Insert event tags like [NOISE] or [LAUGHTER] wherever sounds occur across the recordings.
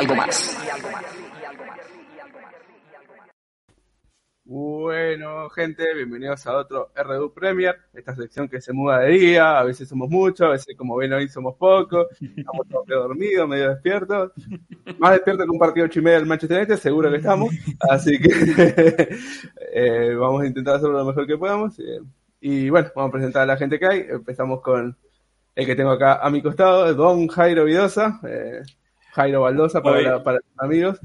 Algo más. Bueno, gente, bienvenidos a otro RDU Premier, esta sección que se muda de día, a veces somos muchos, a veces como ven hoy somos pocos, estamos todos medio dormidos, medio despiertos, más despiertos que un partido ocho y media del Manchester United, seguro que estamos, así que [LAUGHS] eh, vamos a intentar hacerlo lo mejor que podamos, eh, y bueno, vamos a presentar a la gente que hay, empezamos con el que tengo acá a mi costado, Don Jairo Vidosa, eh, Jairo Baldosa para, Hoy- la- para los amigos.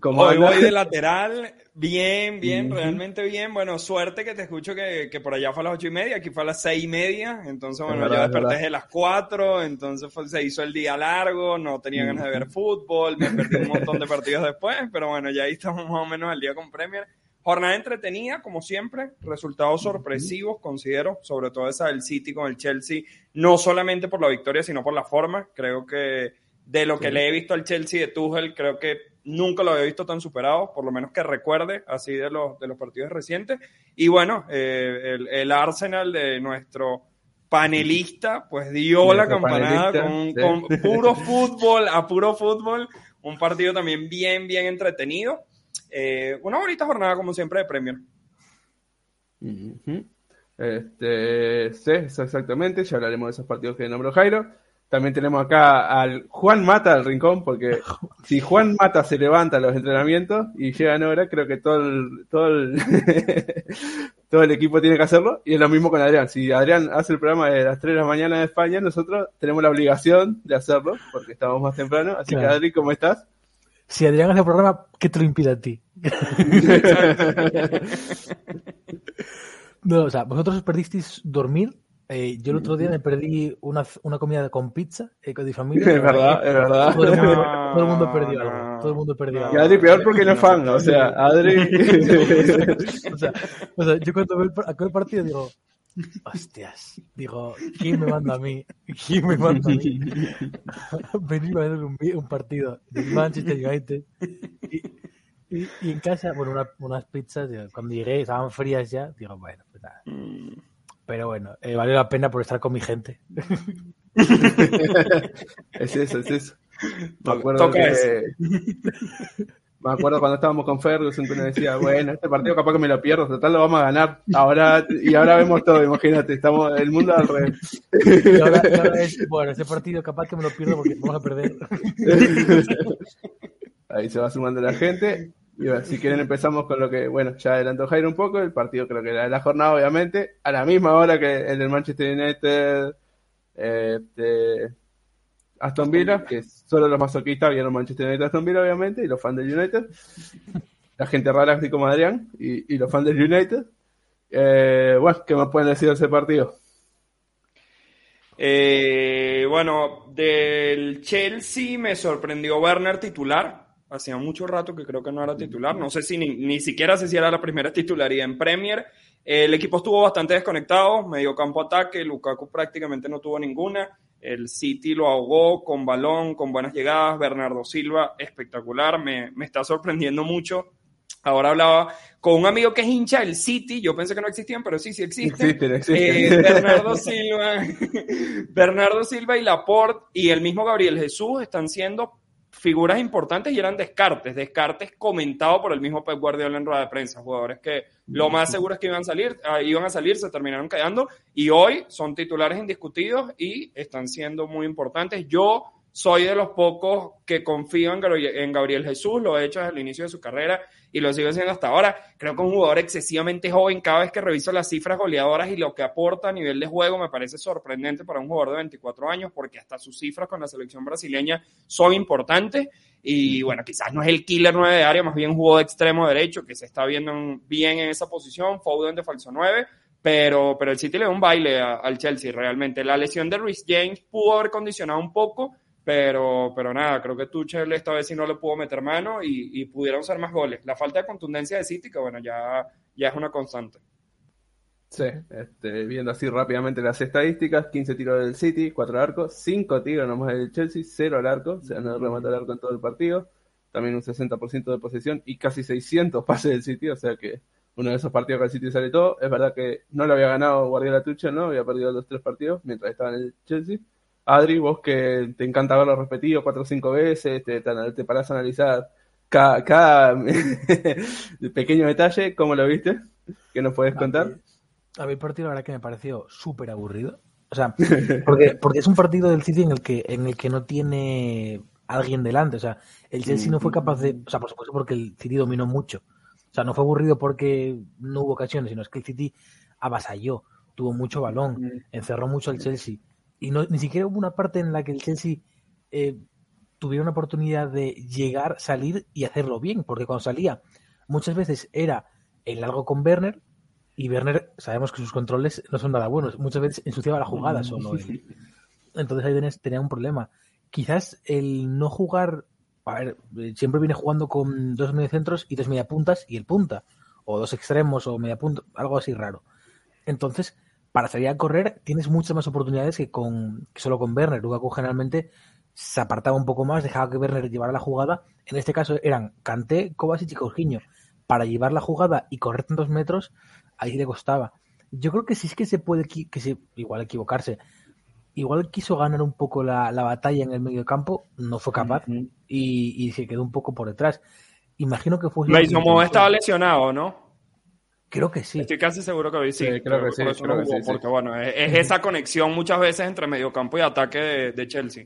¿Cómo Hoy anda? voy de lateral, bien, bien, realmente bien. Bueno, suerte que te escucho que, que por allá fue a las ocho y media, aquí fue a las seis y media. Entonces, bueno, verdad, desperté desde las cuatro, entonces fue- se hizo el día largo, no tenía ganas de ver fútbol, me perdí un montón de [LAUGHS] partidos después, pero bueno, ya ahí estamos más o menos al día con Premier. Jornada entretenida, como siempre, resultados sorpresivos, considero, sobre todo esa del City con el Chelsea, no solamente por la victoria, sino por la forma. Creo que de lo que le he visto al Chelsea de Tuchel, creo que nunca lo había visto tan superado, por lo menos que recuerde, así de los, de los partidos recientes. Y bueno, eh, el, el Arsenal de nuestro panelista, pues dio la campanada con, [LAUGHS] puro fútbol, a puro fútbol. Un partido también bien, bien entretenido. Eh, una bonita jornada, como siempre, de Premier. Este, sí, exactamente, ya hablaremos de esos partidos que nombró Jairo. También tenemos acá al Juan Mata del Rincón, porque [LAUGHS] si Juan Mata se levanta a los entrenamientos y llega en hora, creo que todo el, todo el, [LAUGHS] todo el equipo tiene que hacerlo. Y es lo mismo con Adrián. Si Adrián hace el programa de las 3 de la mañana de España, nosotros tenemos la obligación de hacerlo, porque estamos más temprano. Así que. Adri, ¿cómo estás? Si Adrián hace el programa, ¿qué te lo impide a ti? [LAUGHS] no, o sea, vosotros os perdisteis dormir. Eh, yo el otro día me perdí una, una comida con pizza eh, con mi familia. [LAUGHS] Es verdad, es verdad. Todo el mundo, No, todo el mundo perdió no. algo. Todo el mundo perdió No. Y algo. Adri peor porque no es fan, o sea, [LAUGHS] Adri... [LAUGHS] o, sea, o sea, yo cuando veo el, el partido digo, hostias, digo, ¿quién me manda a mí? ¿Quién me manda a mí? Venir a ver un, un partido del Manchester United. Y, y- y en casa, bueno, una- unas pizzas, digo, cuando llegué estaban frías ya, digo, bueno, pues nada. Pero bueno, eh, valió la pena por estar con mi gente. [LAUGHS] Es eso, es eso. Me acuerdo toca. Me acuerdo cuando estábamos con Ferguson que uno decía, bueno, este partido capaz que me lo pierdo, total lo vamos a ganar. Ahora, y ahora vemos todo, imagínate, estamos el mundo al revés. Y ahora, y ahora es, bueno, este partido capaz que me lo pierdo porque vamos a perder. [LAUGHS] Ahí se va sumando la gente. Y bueno, si quieren empezamos con lo que, bueno, ya adelantó Jairo un poco, el partido creo que era de la jornada, obviamente, a la misma hora que el del Manchester United, eh, de Aston Villa, que solo los masoquistas vieron Manchester United Aston Villa, obviamente, y los fans del United. La gente rara así como Adrián, y, y los fans del United. Eh, bueno, ¿qué me pueden decir de ese partido? Eh, bueno, del Chelsea me sorprendió Werner titular. Hacía mucho rato que creo que no era titular. No sé si ni, ni siquiera sé si era la primera titularidad en Premier. El equipo estuvo bastante desconectado, medio campo ataque, Lukaku prácticamente no tuvo ninguna. El City lo ahogó con balón, con buenas llegadas. Bernardo Silva, espectacular, me, me está sorprendiendo mucho. Ahora hablaba con un amigo que es hincha del City, yo pensé que no existían, pero sí, sí existen. Existen, Eh. Bernardo Silva, [LAUGHS] Bernardo Silva y Laporte y el mismo Gabriel Jesús están siendo figuras importantes y eran descartes, descartes comentados por el mismo Pep Guardiola en rueda de prensa, jugadores que lo más seguro es que iban a salir, ah, iban a salir, se terminaron quedando y hoy son titulares indiscutidos y están siendo muy importantes. Yo soy de los pocos que confío en Gabriel Jesús, lo he hecho desde el inicio de su carrera y lo sigo haciendo hasta ahora. Creo que un jugador excesivamente joven, cada vez que reviso las cifras goleadoras y lo que aporta a nivel de juego, me parece sorprendente para un jugador de 24 años, porque hasta sus cifras con la selección brasileña son importantes. Y bueno, quizás no es el killer 9 de área, más bien jugó de extremo derecho, que se está viendo en- bien en esa posición, Foden de falso 9, pero, pero el City le da un baile a- al Chelsea realmente. La lesión de Rhys James pudo haber condicionado un poco, pero, pero nada, creo que Tuchel esta vez sí no le pudo meter mano y, y pudieron ser más goles. La falta de contundencia de City, que bueno, ya, ya es una constante. Sí, este, viendo así rápidamente las estadísticas, 15 tiros del City, 4 al arco, 5 tiros nomás del Chelsea, 0 al arco, o sea, no remata al arco en todo el partido, también un 60% de posesión y casi 600 pases del City, o sea que uno de esos partidos que el City sale todo, es verdad que no lo había ganado Guardiola Tuchel, ¿no? Había perdido los tres partidos mientras estaba en el Chelsea. Adri, vos que te encanta verlo repetido 4 o 5 veces, te, te, te parás a analizar cada, cada [LAUGHS] pequeño detalle, ¿cómo lo viste? ¿Qué nos puedes contar? A mí el partido la verdad que me pareció súper aburrido. O sea, porque, porque es un partido del City en el que en el que no tiene alguien delante. O sea, el Chelsea no fue capaz de. O sea, por supuesto, porque el City dominó mucho. O sea, no fue aburrido porque no hubo ocasiones, sino es que el City avasalló, tuvo mucho balón, encerró mucho al Chelsea. Y no, ni siquiera hubo una parte en la que el Chelsea eh, tuviera una oportunidad de llegar, salir y hacerlo bien. Porque cuando salía, muchas veces era el largo con Werner, y Werner, sabemos que sus controles no son nada buenos. Muchas veces ensuciaba la jugada solo él. [LAUGHS] Entonces ahí tenés- tenía un problema. Quizás el no jugar. A ver, eh, siempre viene jugando con dos mediocentros y dos mediapuntas y el punta. O dos extremos o mediapunta, algo así raro. Entonces, para salir a correr tienes muchas más oportunidades que con que solo con Werner. Lukaku generalmente se apartaba un poco más, dejaba que Werner llevara la jugada. En este caso eran Kanté, Kovacic y Jorginho. Para llevar la jugada y correr tantos metros, ahí le costaba. Yo creo que sí es que se puede, que se, igual equivocarse. Igual quiso ganar un poco la, la batalla en el medio campo, no fue capaz y, y se quedó un poco por detrás. Imagino que fue. Mason Mount estaba lesionado, ¿no? Creo que sí. Estoy casi seguro que hoy sí. Sí, creo que sí, por eso creo no que jugó, sí, sí. Porque bueno, es, es esa conexión muchas veces entre mediocampo y ataque de, de Chelsea.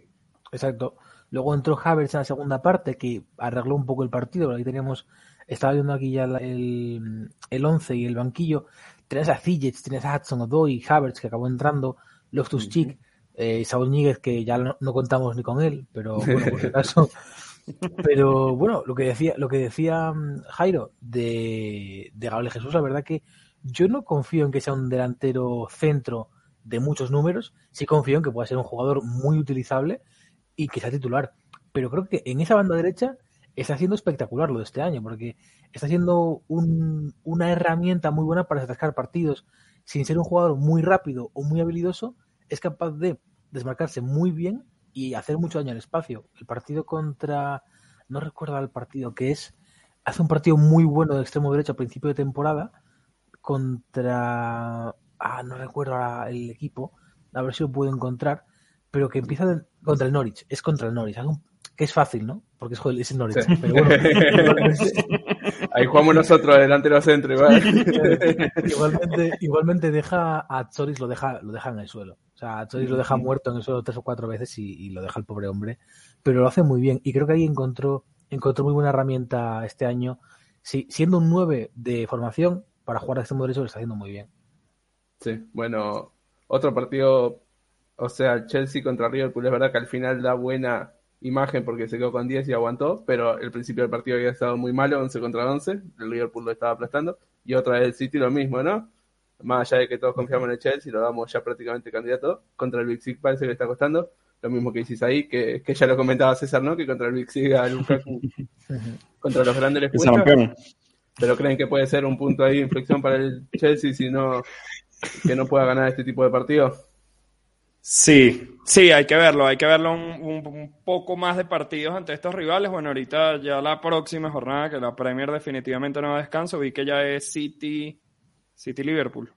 Exacto. Luego entró Havertz en la segunda parte, que arregló un poco el partido. Ahí teníamos, estaba viendo aquí ya la- el, el 11 y el banquillo. Tenías a Ziyech, tenías a Hudson Odoi, Havertz, que acabó entrando, Loftus Cheek, eh, Saúl Níguez, que ya no, no contamos ni con él, pero bueno, por si [LAUGHS] acaso. Pero bueno, lo que decía, lo que decía mm, Jairo de, de Gabriel Jesús, la verdad que yo no confío en que sea un delantero centro de muchos números, sí confío en que pueda ser un jugador muy utilizable y que sea titular. Pero creo que en esa banda derecha está siendo espectacular lo de este año, porque está siendo un- una herramienta muy buena para atascar partidos. Sin ser un jugador muy rápido o muy habilidoso, es capaz de desmarcarse muy bien y hacer mucho daño al espacio. El partido contra, no recuerdo el partido que es, hace un partido muy bueno de extremo derecho a principio de temporada contra, ah, no recuerdo ahora el equipo, a ver si lo puedo encontrar, pero que empieza de- contra el Norwich, es contra el Norwich, un- que es fácil, ¿no? Porque es, joder, es el Norwich, Sí. pero bueno, [LAUGHS] Ahí jugamos nosotros, delantero centro, igual. igualmente, igualmente deja a Choris lo deja, lo deja en el suelo. O sea, Choris lo deja muerto en el suelo tres o cuatro veces y, y lo deja el pobre hombre. Pero lo hace muy bien. Y creo que ahí encontró, encontró muy buena herramienta este año. Sí, siendo un 9 de formación, para jugar de extremo derecho lo está haciendo muy bien. Sí, bueno, otro partido, o sea, Chelsea contra Liverpool, es verdad que al final da buena imagen porque se quedó con 10 y aguantó, pero el principio del partido había estado muy malo, 11 contra 11, el Liverpool lo estaba aplastando, y otra vez el City lo mismo, ¿no? Más allá de que todos confiamos en el Chelsea, lo damos ya prácticamente candidato, contra el Big Six parece que le está costando, lo mismo que hiciste ahí, que, que ya lo comentaba César, ¿no? Que contra el Big Six a Lukaku, [LAUGHS] contra los grandes les cuesta, pero creen que puede ser un punto ahí de inflexión para el Chelsea si no que no pueda ganar este tipo de partidos. Sí, sí, hay que verlo, hay que verlo un, un- un poco más de partidos ante estos rivales. Bueno, ahorita ya la próxima jornada, que la Premier definitivamente no va a descanso, vi que ya es City, City Liverpool.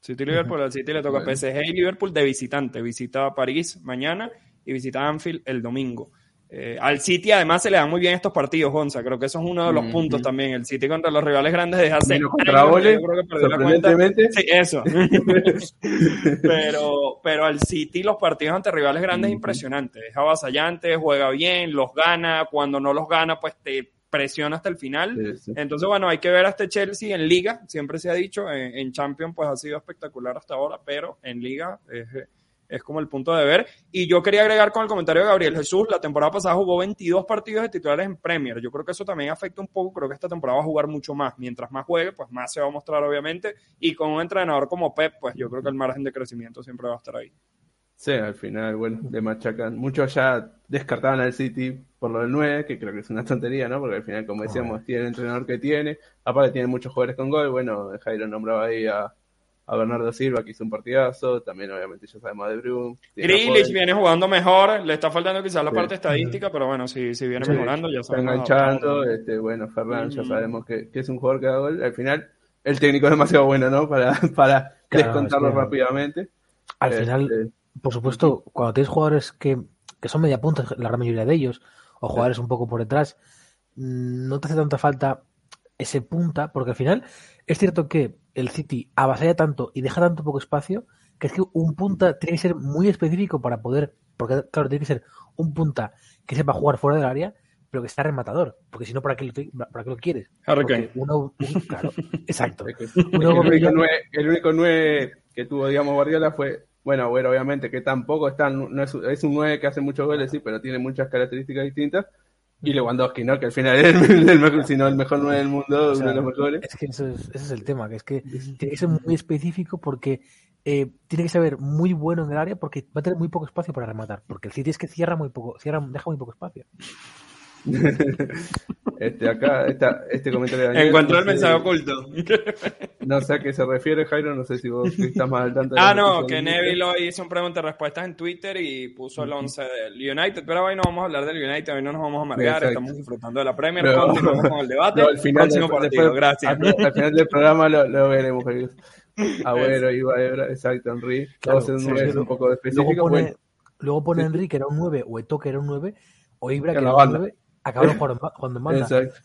City Liverpool, al City le toca Bueno. PSG y Liverpool de visitante. Visita París mañana y visita Anfield el domingo. Eh, al City además se le dan muy bien estos partidos, Gonza. Creo que eso es uno de los Ujú. puntos también. El City contra los rivales grandes desde hace años, Ole, yo creo que perdió la cuenta. sorprendentemente. Sí, eso. [LAUGHS] pero, pero al City los partidos ante rivales grandes es Ujú. impresionante. Es avasallante, juega bien, los gana. Cuando no los gana, pues te presiona hasta el final. Sí, sí. Entonces, bueno, hay que ver a este Chelsea en Liga, siempre se ha dicho, en, en Champions pues ha sido espectacular hasta ahora, pero en Liga es, es como el punto de ver. Y yo quería agregar con el comentario de Gabriel Jesús, la temporada pasada jugó 22 partidos de titulares en Premier. Yo creo que eso también afecta un poco, creo que esta temporada va a jugar mucho más. Mientras más juegue, pues más se va a mostrar obviamente. Y con un entrenador como Pep, pues yo creo que el margen de crecimiento siempre va a estar ahí. Sí, al final, bueno, le machacan. Muchos ya descartaban al City por lo del 9, que creo que es una tontería, ¿no? Porque al final, como decíamos, tiene el entrenador que tiene. Aparte, tiene muchos jugadores con gol. Bueno, Jairo nombraba ahí a, a Bernardo Silva, que hizo un partidazo. También, obviamente, ya sabemos de a Grealish viene jugando mejor, le está faltando quizás la Sí. parte estadística, pero bueno, si, si viene Sí, mejorando, ya está sabemos. enganchando. Este, bueno, Ferran, ya sabemos que, que es un jugador que da gol. Al final, el técnico es demasiado bueno, ¿no? Para, para Claro, descontarlo rápidamente. Al Este, final, por supuesto, cuando tienes jugadores que, que son media punta, la gran mayoría de ellos, o jugadores un poco por detrás, mm, no te hace tanta falta ese punta, porque al final es cierto que el City avasalla tanto y deja tanto poco espacio, que es que un punta tiene que ser muy específico para poder, porque claro, tiene que ser un punta que sepa jugar fuera del área, pero que está rematador, porque si no, ¿para qué lo, para qué lo quieres? Harry uno, un- claro, [LAUGHS] exacto. Uno único el único 9 que tuvo, digamos, Guardiola fue, bueno, bueno, obviamente que tampoco está, no es, es un 9 que hace muchos goles, sí, pero tiene muchas características distintas. Y Lewandowski, ¿no? Que al final es el, el mejor, si no el mejor 9 del mundo, O sea, uno de los mejores. Es que eso es, ese es el tema, que es que tiene que ser muy específico porque eh, tiene que saber muy bueno en el área porque va a tener muy poco espacio para rematar. Porque el City es que cierra muy poco, cierra, deja muy poco espacio. [LAUGHS] Este, acá, esta, este comentario de Daniel, Encuentro no el sé- mensaje oculto. [LAUGHS] No sé a qué se refiere, Jairo, no sé si vos estás más al tanto. de Ah, no, que Neville hoy hizo un pregunta y respuestas en Twitter y puso el 11 del United, pero hoy no vamos a hablar del United, hoy no nos vamos a amargar, Exacto. estamos disfrutando de la Premier, Pero- continuamos [LAUGHS] con el debate. No, al final, Próximo después- partido, después- gracias. Al, al final del programa lo, lo veremos, Jairo. [LAUGHS] Agüero, Iba, Ebra, exacto, Henry. Claro, Todos en sí, un sí, nueve un poco Luego específico. pone, bueno, luego pone Sí. Enrique, que era un 9, o Eto, que era un 9, o Ibra, que era un banda. 9, acabaron [LAUGHS] jugando, jugando en banda. exacto.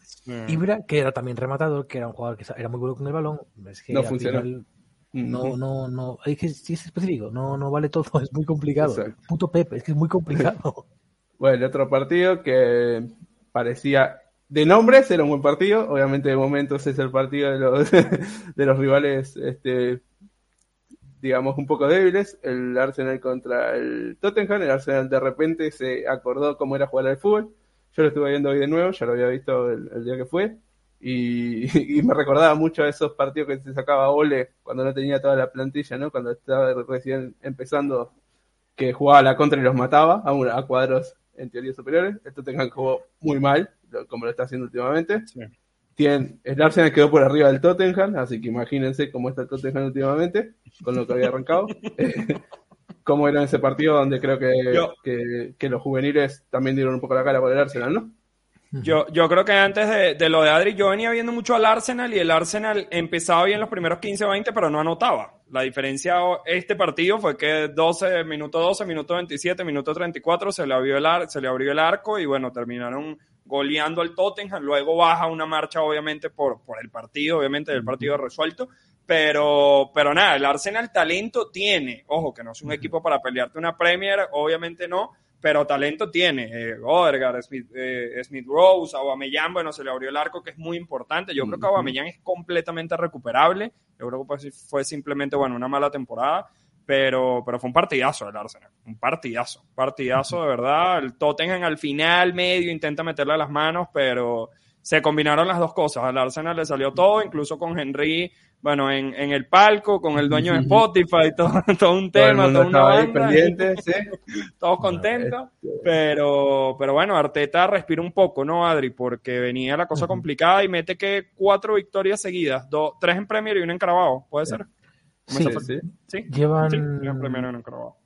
Ibra, que era también rematador, que era un jugador que era muy bueno con el balón, es que No final no, no, no, es que sí es específico, no, no vale todo, [LAUGHS] es muy complicado. Exacto. Puto Pepe, es que es muy complicado. [LAUGHS] Bueno, el otro partido que parecía de nombres era un buen partido, obviamente de momentos es el partido de los, de los rivales, este, digamos, un poco débiles, el Arsenal contra el Tottenham, el Arsenal de repente se acordó cómo era jugar al fútbol, yo lo estuve viendo hoy de nuevo, ya lo había visto el, el día que fue, y, [LAUGHS] y me recordaba mucho a esos partidos que se sacaba Ole cuando no tenía toda la plantilla, ¿no? Cuando estaba recién empezando que jugaba la contra y los mataba a, una- a cuadros en teoría superiores. El Tottenham jugó muy mal, como lo está haciendo últimamente. Sí. Tienen, el Arsenal quedó por arriba del Tottenham, así que imagínense cómo está el Tottenham últimamente, con lo que había arrancado. [LAUGHS] Cómo era ese partido donde creo que, Yo- que, que los juveniles también dieron un poco la cara por el Arsenal, ¿no? Yo, yo creo que antes de, de lo de Adri, yo venía viendo mucho al Arsenal y el Arsenal empezaba bien los primeros 15 o 20, pero no anotaba. La diferencia este partido fue que 12, minuto 12, minuto 27, minuto 34 se le abrió el, ar- se le abrió el arco y bueno, terminaron goleando al Tottenham. Luego baja una marcha, obviamente, por, por el partido, obviamente, del partido resuelto. Pero, pero nada, el Arsenal talento tiene. Ojo, que no es un equipo para pelearte una Premier, obviamente no, pero talento tiene. Eh, Odegaard, Smith, eh, Smith Rose, Aubameyang, bueno, se le abrió el arco, que es muy importante. Yo creo que. Aubameyang es completamente recuperable. Yo creo que fue simplemente, bueno, una mala temporada. Pero, pero fue un partidazo el Arsenal, un partidazo, partidazo de verdad. El Tottenham al final, medio, intenta meterle las manos, pero se combinaron las dos cosas. Al Arsenal le salió todo, incluso con Henry, bueno, en, en el palco, con el dueño de Spotify, [LAUGHS] todo, todo un tema, toda una banda, pendiente, sí. [LAUGHS] todos contentos. Pero, pero bueno, Arteta respira un poco, ¿no, Adri? Porque venía la cosa complicada y mete que cuatro victorias seguidas, dos, tres en Premier y una en Carabao, ¿puede ser? Sí, Sí, sí. Llevan- en Premier y una en Carabao.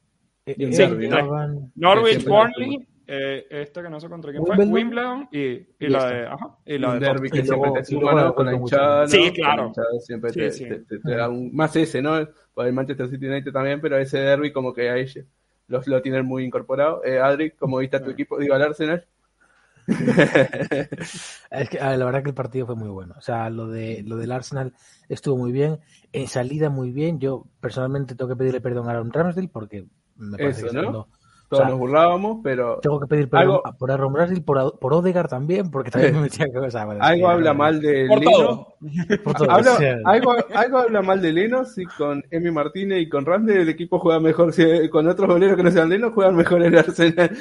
Eh, eh, llevaban- Norwich, Burnley, eh, este que no sé contra quién fue, Wimbledon. Wimbledon y, y Y la esta. de, ajá, y la un de derby que Y luego- siempre te suma, Con la hinchada, ¿no? Sí, la claro. hinchada siempre Sí, te, sí. te- te- te da un, más ese, ¿no? El Manchester City United también, pero ese derby como que ahí los, lo tienen muy incorporado. Eh, Adri, ¿cómo viste a tu equipo? Digo, al Arsenal. [LAUGHS] Es que la verdad que el partido fue muy bueno. O sea, lo de lo del Arsenal estuvo muy bien. En salida muy bien. Yo personalmente tengo que pedirle perdón a Aaron Ramsdale porque me parece Eso, que ¿no? Todos O sea, nos burlábamos, pero Tengo que pedir perdón Algo- por Aaron Ramsdale, por, por Odegaard también, porque también me metía cosas. bueno, algo sí, habla no, mal de Por Lino. todo. por todo, Habla- o sea, algo, algo habla mal de Leno si con Emi Martínez y con Ramsey el equipo juega mejor. Si con otros goleros que no sean Leno juegan mejor el Arsenal.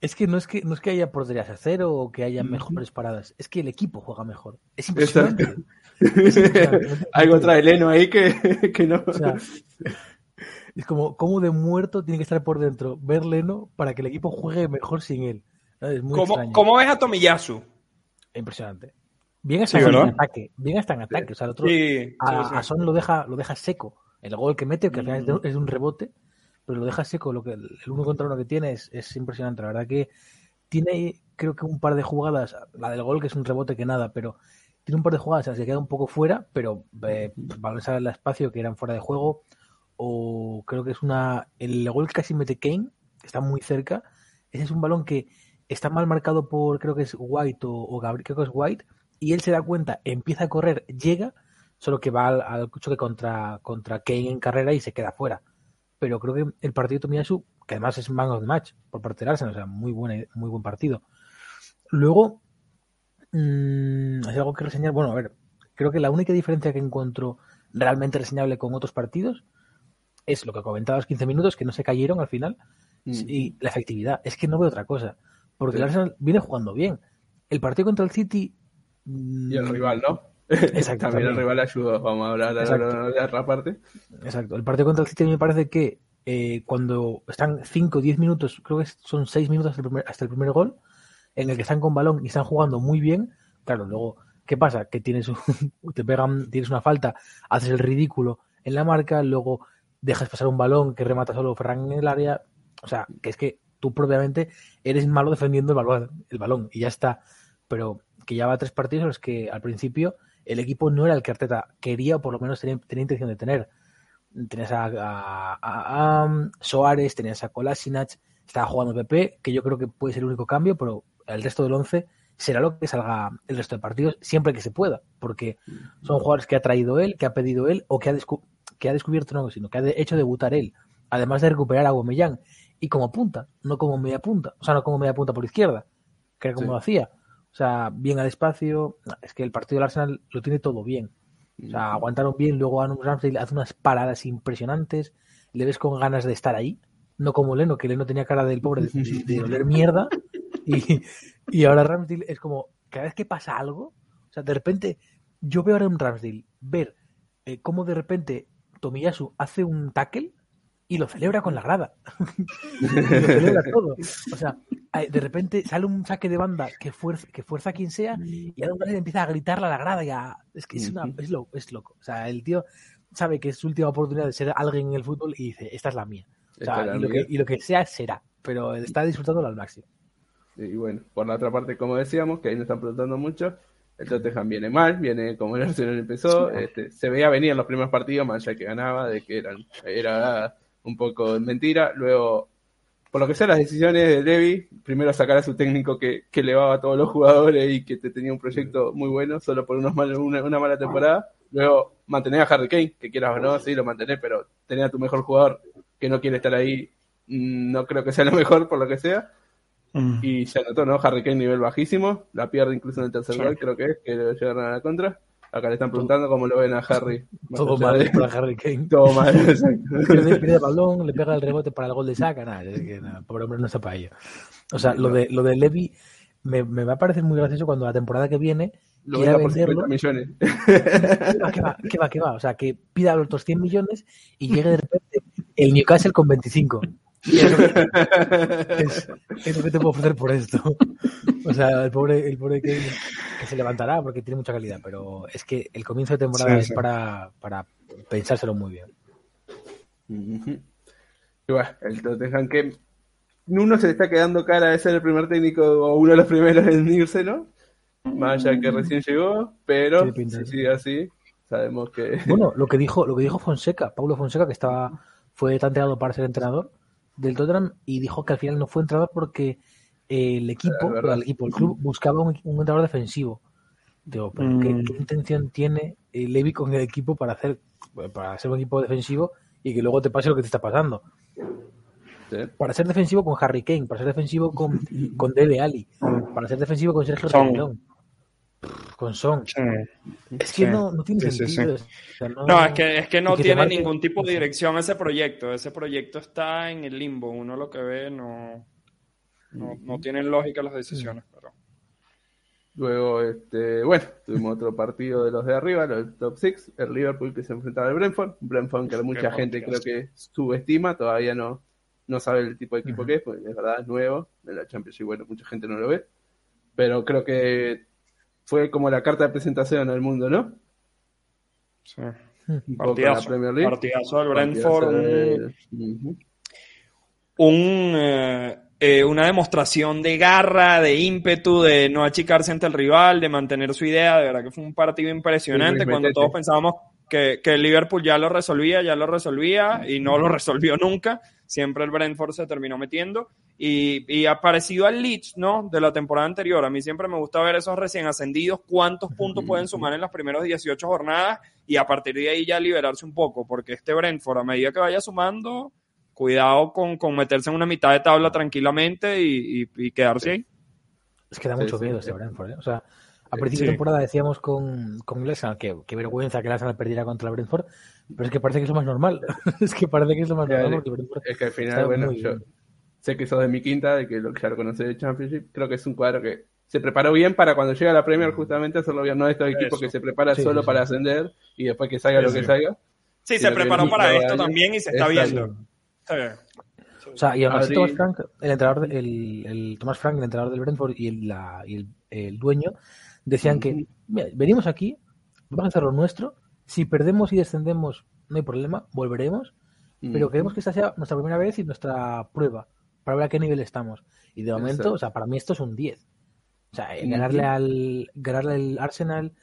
Es que no es que no es que haya porterías a cero o que haya mejores paradas, es que el equipo juega mejor. Es impresionante. impresionante. [LAUGHS] algo trae Leno ahí que, que no. O sea, es como, como de muerto tiene que estar por dentro, ver Leno para que el equipo juegue mejor sin él. Es muy ¿Cómo, extraño. ¿Cómo ves a Tomiyasu? Impresionante. Bien hasta Sí, en ataque, bien hasta en ataque. O sea, el otro, Sí, a, sí, sí. a Son lo deja, lo deja seco. El gol que mete, que al final es de- Mm. es un rebote, pero lo deja seco. Lo que, el uno contra uno que tiene es, es impresionante. La verdad que tiene, creo que un par de jugadas, la del gol que es un rebote que nada, pero tiene un par de jugadas en las que queda un poco fuera, pero eh, balones al espacio que eran fuera de juego. O creo que es una. El gol casi mete Kane, que está muy cerca. Ese es un balón que está mal marcado por, creo que es White o, Gabriel, creo que es White, y él se da cuenta, empieza a correr, llega, solo que va al, al choque contra, contra Kane en carrera y se queda fuera. Pero creo que el partido de Tomiyasu, que además es man of the match por parte del Arsenal, o sea, muy, buena, muy buen partido. Luego, mm, hay algo que reseñar. Bueno, a ver, creo que la única diferencia que encuentro realmente reseñable con otros partidos es lo que comentaba los 15 minutos, que no se cayeron al final, y la efectividad. Es que no veo otra cosa. Porque el. Arsenal viene jugando bien. El partido contra el City. mm, Y el rival, ¿no? Exacto, [LAUGHS] También el rival ayudó. Vamos a hablar de otra parte. Exacto. El partido contra el City me parece que eh, cuando están 5 o 10 minutos, creo que son 6 minutos hasta el, primer, hasta el primer gol, en el que están con balón y están jugando muy bien, claro, luego, ¿qué pasa? Que tienes un- [LAUGHS] te pegan, tienes una falta, haces el ridículo en la marca, luego dejas pasar un balón que remata solo Ferran en el área, o sea, que es que tú propiamente eres malo defendiendo el balón, el balón y ya está. Pero que ya va tres partidos en los que al principio el equipo no era el que Arteta quería o por lo menos tenía, tenía intención de tener. Tenías a, a, a- a Soares, tenías a Kolasinac, estaba jugando PP, que yo creo que puede ser el único cambio, pero el resto del 11 será lo que salga el resto de partidos siempre que se pueda, porque son jugadores que ha traído él, que ha pedido él o que ha, descu- que ha descubierto, no, sino que ha hecho debutar él, además de recuperar a Aubameyang y como punta, no como media punta, o sea, no como media punta por izquierda, que era como Sí. lo hacía. O sea, bien al espacio, es que el partido del Arsenal lo tiene todo bien. O sea, aguantaron bien, luego Aaron Ramsdale hace unas paradas impresionantes, le ves con ganas de estar ahí, no como Leno, que Leno tenía cara del pobre de, de- de oler mierda, [LAUGHS] y, y ahora Ramsdale es como, cada vez que pasa algo, o sea, de repente, yo veo ahora un Ramsdale ver eh, cómo de repente Tomiyasu hace un tackle y lo celebra con la grada. [LAUGHS] y lo celebra todo. O sea, eh, de repente sale un saque de banda que fuerza, que fuerza a quien sea y Aaron Ramsdale empieza a gritarle a la grada y a- es que es, una, es, lo- es loco. O sea, el tío sabe que es su última oportunidad de ser alguien en el fútbol y dice, esta es la mía. O sea, lo que, y lo que sea, será. Pero está disfrutándolo al máximo. Y bueno, por la otra parte, como decíamos, que ahí nos están preguntando mucho, el Tottenham viene mal, viene como el Arsenal empezó, este, se veía venir en los primeros partidos, más allá que ganaba, de que eran, era un poco mentira, luego, por lo que sea las decisiones de Levy, primero sacar a su técnico que, que elevaba a todos los jugadores y que te tenía un proyecto muy bueno, solo por unos mal- una, una mala temporada, luego mantener a Harry Kane, que quieras o no, sí, lo mantenés, pero tener a tu mejor jugador que no quiere estar ahí, mm, no creo que sea lo mejor por lo que sea, y se anotó, ¿no? Harry Kane nivel bajísimo, la pierde incluso en el tercer gol, creo que es, que lo llegaron a la contra. Acá le están preguntando cómo lo ven a Harry. [LAUGHS] Todo mal de- para Harry Kane. Todo mal, [LAUGHS] exacto. pierde, pierde el balón, le pega el rebote para el gol de saca, nada, es que pobre hombre no está para ello. O sea, lo de, lo de Levy me, me va a parecer muy gracioso cuando la temporada que viene Lo quiera venderlo. 50 millones. ¿Qué va, qué va, qué va, qué va? O sea, que pida los otros 100 millones y llegue de repente el Newcastle con 25. Y es, [LAUGHS] es- es lo que te puedo ofrecer por esto. [LAUGHS] O sea, el pobre, el pobre que, que se levantará porque tiene mucha calidad, pero es que el comienzo de temporada Sí, es sí. para, para pensárselo muy bien. Y bueno, el Tottenham que uno se le está quedando cara de ser el primer técnico o uno de los primeros en irse, ¿no? Más allá que recién llegó, pero pinta, si sí. sigue así, sabemos que... Bueno, lo que dijo, lo que dijo Fonseca, Paulo Fonseca, que estaba, fue tanteado para ser entrenador, del Tottenham y dijo que al final no fue entrenador porque eh, el equipo, el equipo, el club buscaba un, un entrenador defensivo. Digo, pero ¿qué, Mm. qué intención tiene eh, Levy con el equipo para hacer para ser un equipo defensivo y que luego te pase lo que te está pasando? Sí. Para ser defensivo con Harry Kane, para ser defensivo con, con Dele Ali, para ser defensivo con Sergio Son. Reguilón, con Son. Sí. Es que Sí. no, no tiene Sí, sí, sentido. o sea, no, No, es que, es que no que tiene marque- ningún tipo de dirección ese proyecto. Ese proyecto está en el limbo. Uno lo que ve no, no, no tienen lógica las decisiones. Pero... Luego, este, bueno, tuvimos otro partido de los de arriba, los del top 6, el Liverpool que se enfrentaba al Brentford, un Brentford que mucha Qué gente creo que subestima, todavía no, no sabe el tipo de equipo que es, porque es verdad, es nuevo, en la Championship, bueno, mucha gente no lo ve, pero creo que fue como la carta de presentación al mundo, ¿no? Sí. Un en la Partidazo. Premier League. Partidazo del Partidazo Brentford. Un, de- Ujú. un, eh, eh, una demostración de garra, de ímpetu, de no achicarse ante el rival, de mantener su idea. De verdad que fue un partido impresionante Sí, cuando todos pensábamos que, que el Liverpool ya lo resolvía, ya lo resolvía y no lo resolvió nunca. Siempre el Brentford se terminó metiendo y, y ha parecido al Leeds, ¿no? De la temporada anterior. A mí siempre me gusta ver esos recién ascendidos, cuántos puntos pueden sumar en las primeras 18 jornadas y a partir de ahí ya liberarse un poco, porque este Brentford, a medida que vaya sumando, cuidado con, con meterse en una mitad de tabla tranquilamente y, y- y quedarse ahí. Es que da Sí, mucho sí, miedo sí. este Brentford. ¿eh? O sea, a principio Sí. de temporada decíamos con, con Arsenal que qué vergüenza que el Arsenal perdiera contra el Brentford, pero es que parece que es lo más normal. [LAUGHS] es que parece que es lo más normal porque Brentford Es que al final, está bueno, yo bien. sé que sos de mi quinta, de que lo que ya lo conocés de Championship, creo que es un cuadro que se preparó bien para cuando llega la Premier justamente hacerlo bien, no estos equipos que se preparan Sí, solo sí, para ascender y después que salga Sí, lo que sí. salga. Sí, se preparó para esto año. también y se está Exacto. viendo. Está bien. O sea, y así Adri- Thomas Frank, el entrenador, de- el, el Thomas Frank, el entrenador del Brentford y el, la- y el, el dueño, decían que "Mira, venimos aquí, vamos a hacer lo nuestro, si perdemos y descendemos no hay problema, volveremos, pero Mm. queremos que esta sea nuestra primera vez y nuestra prueba, para ver a qué nivel estamos. Y de momento, Exacto. o sea, para mí esto es un 10. O sea, eh, ganarle al ganarle al Arsenal,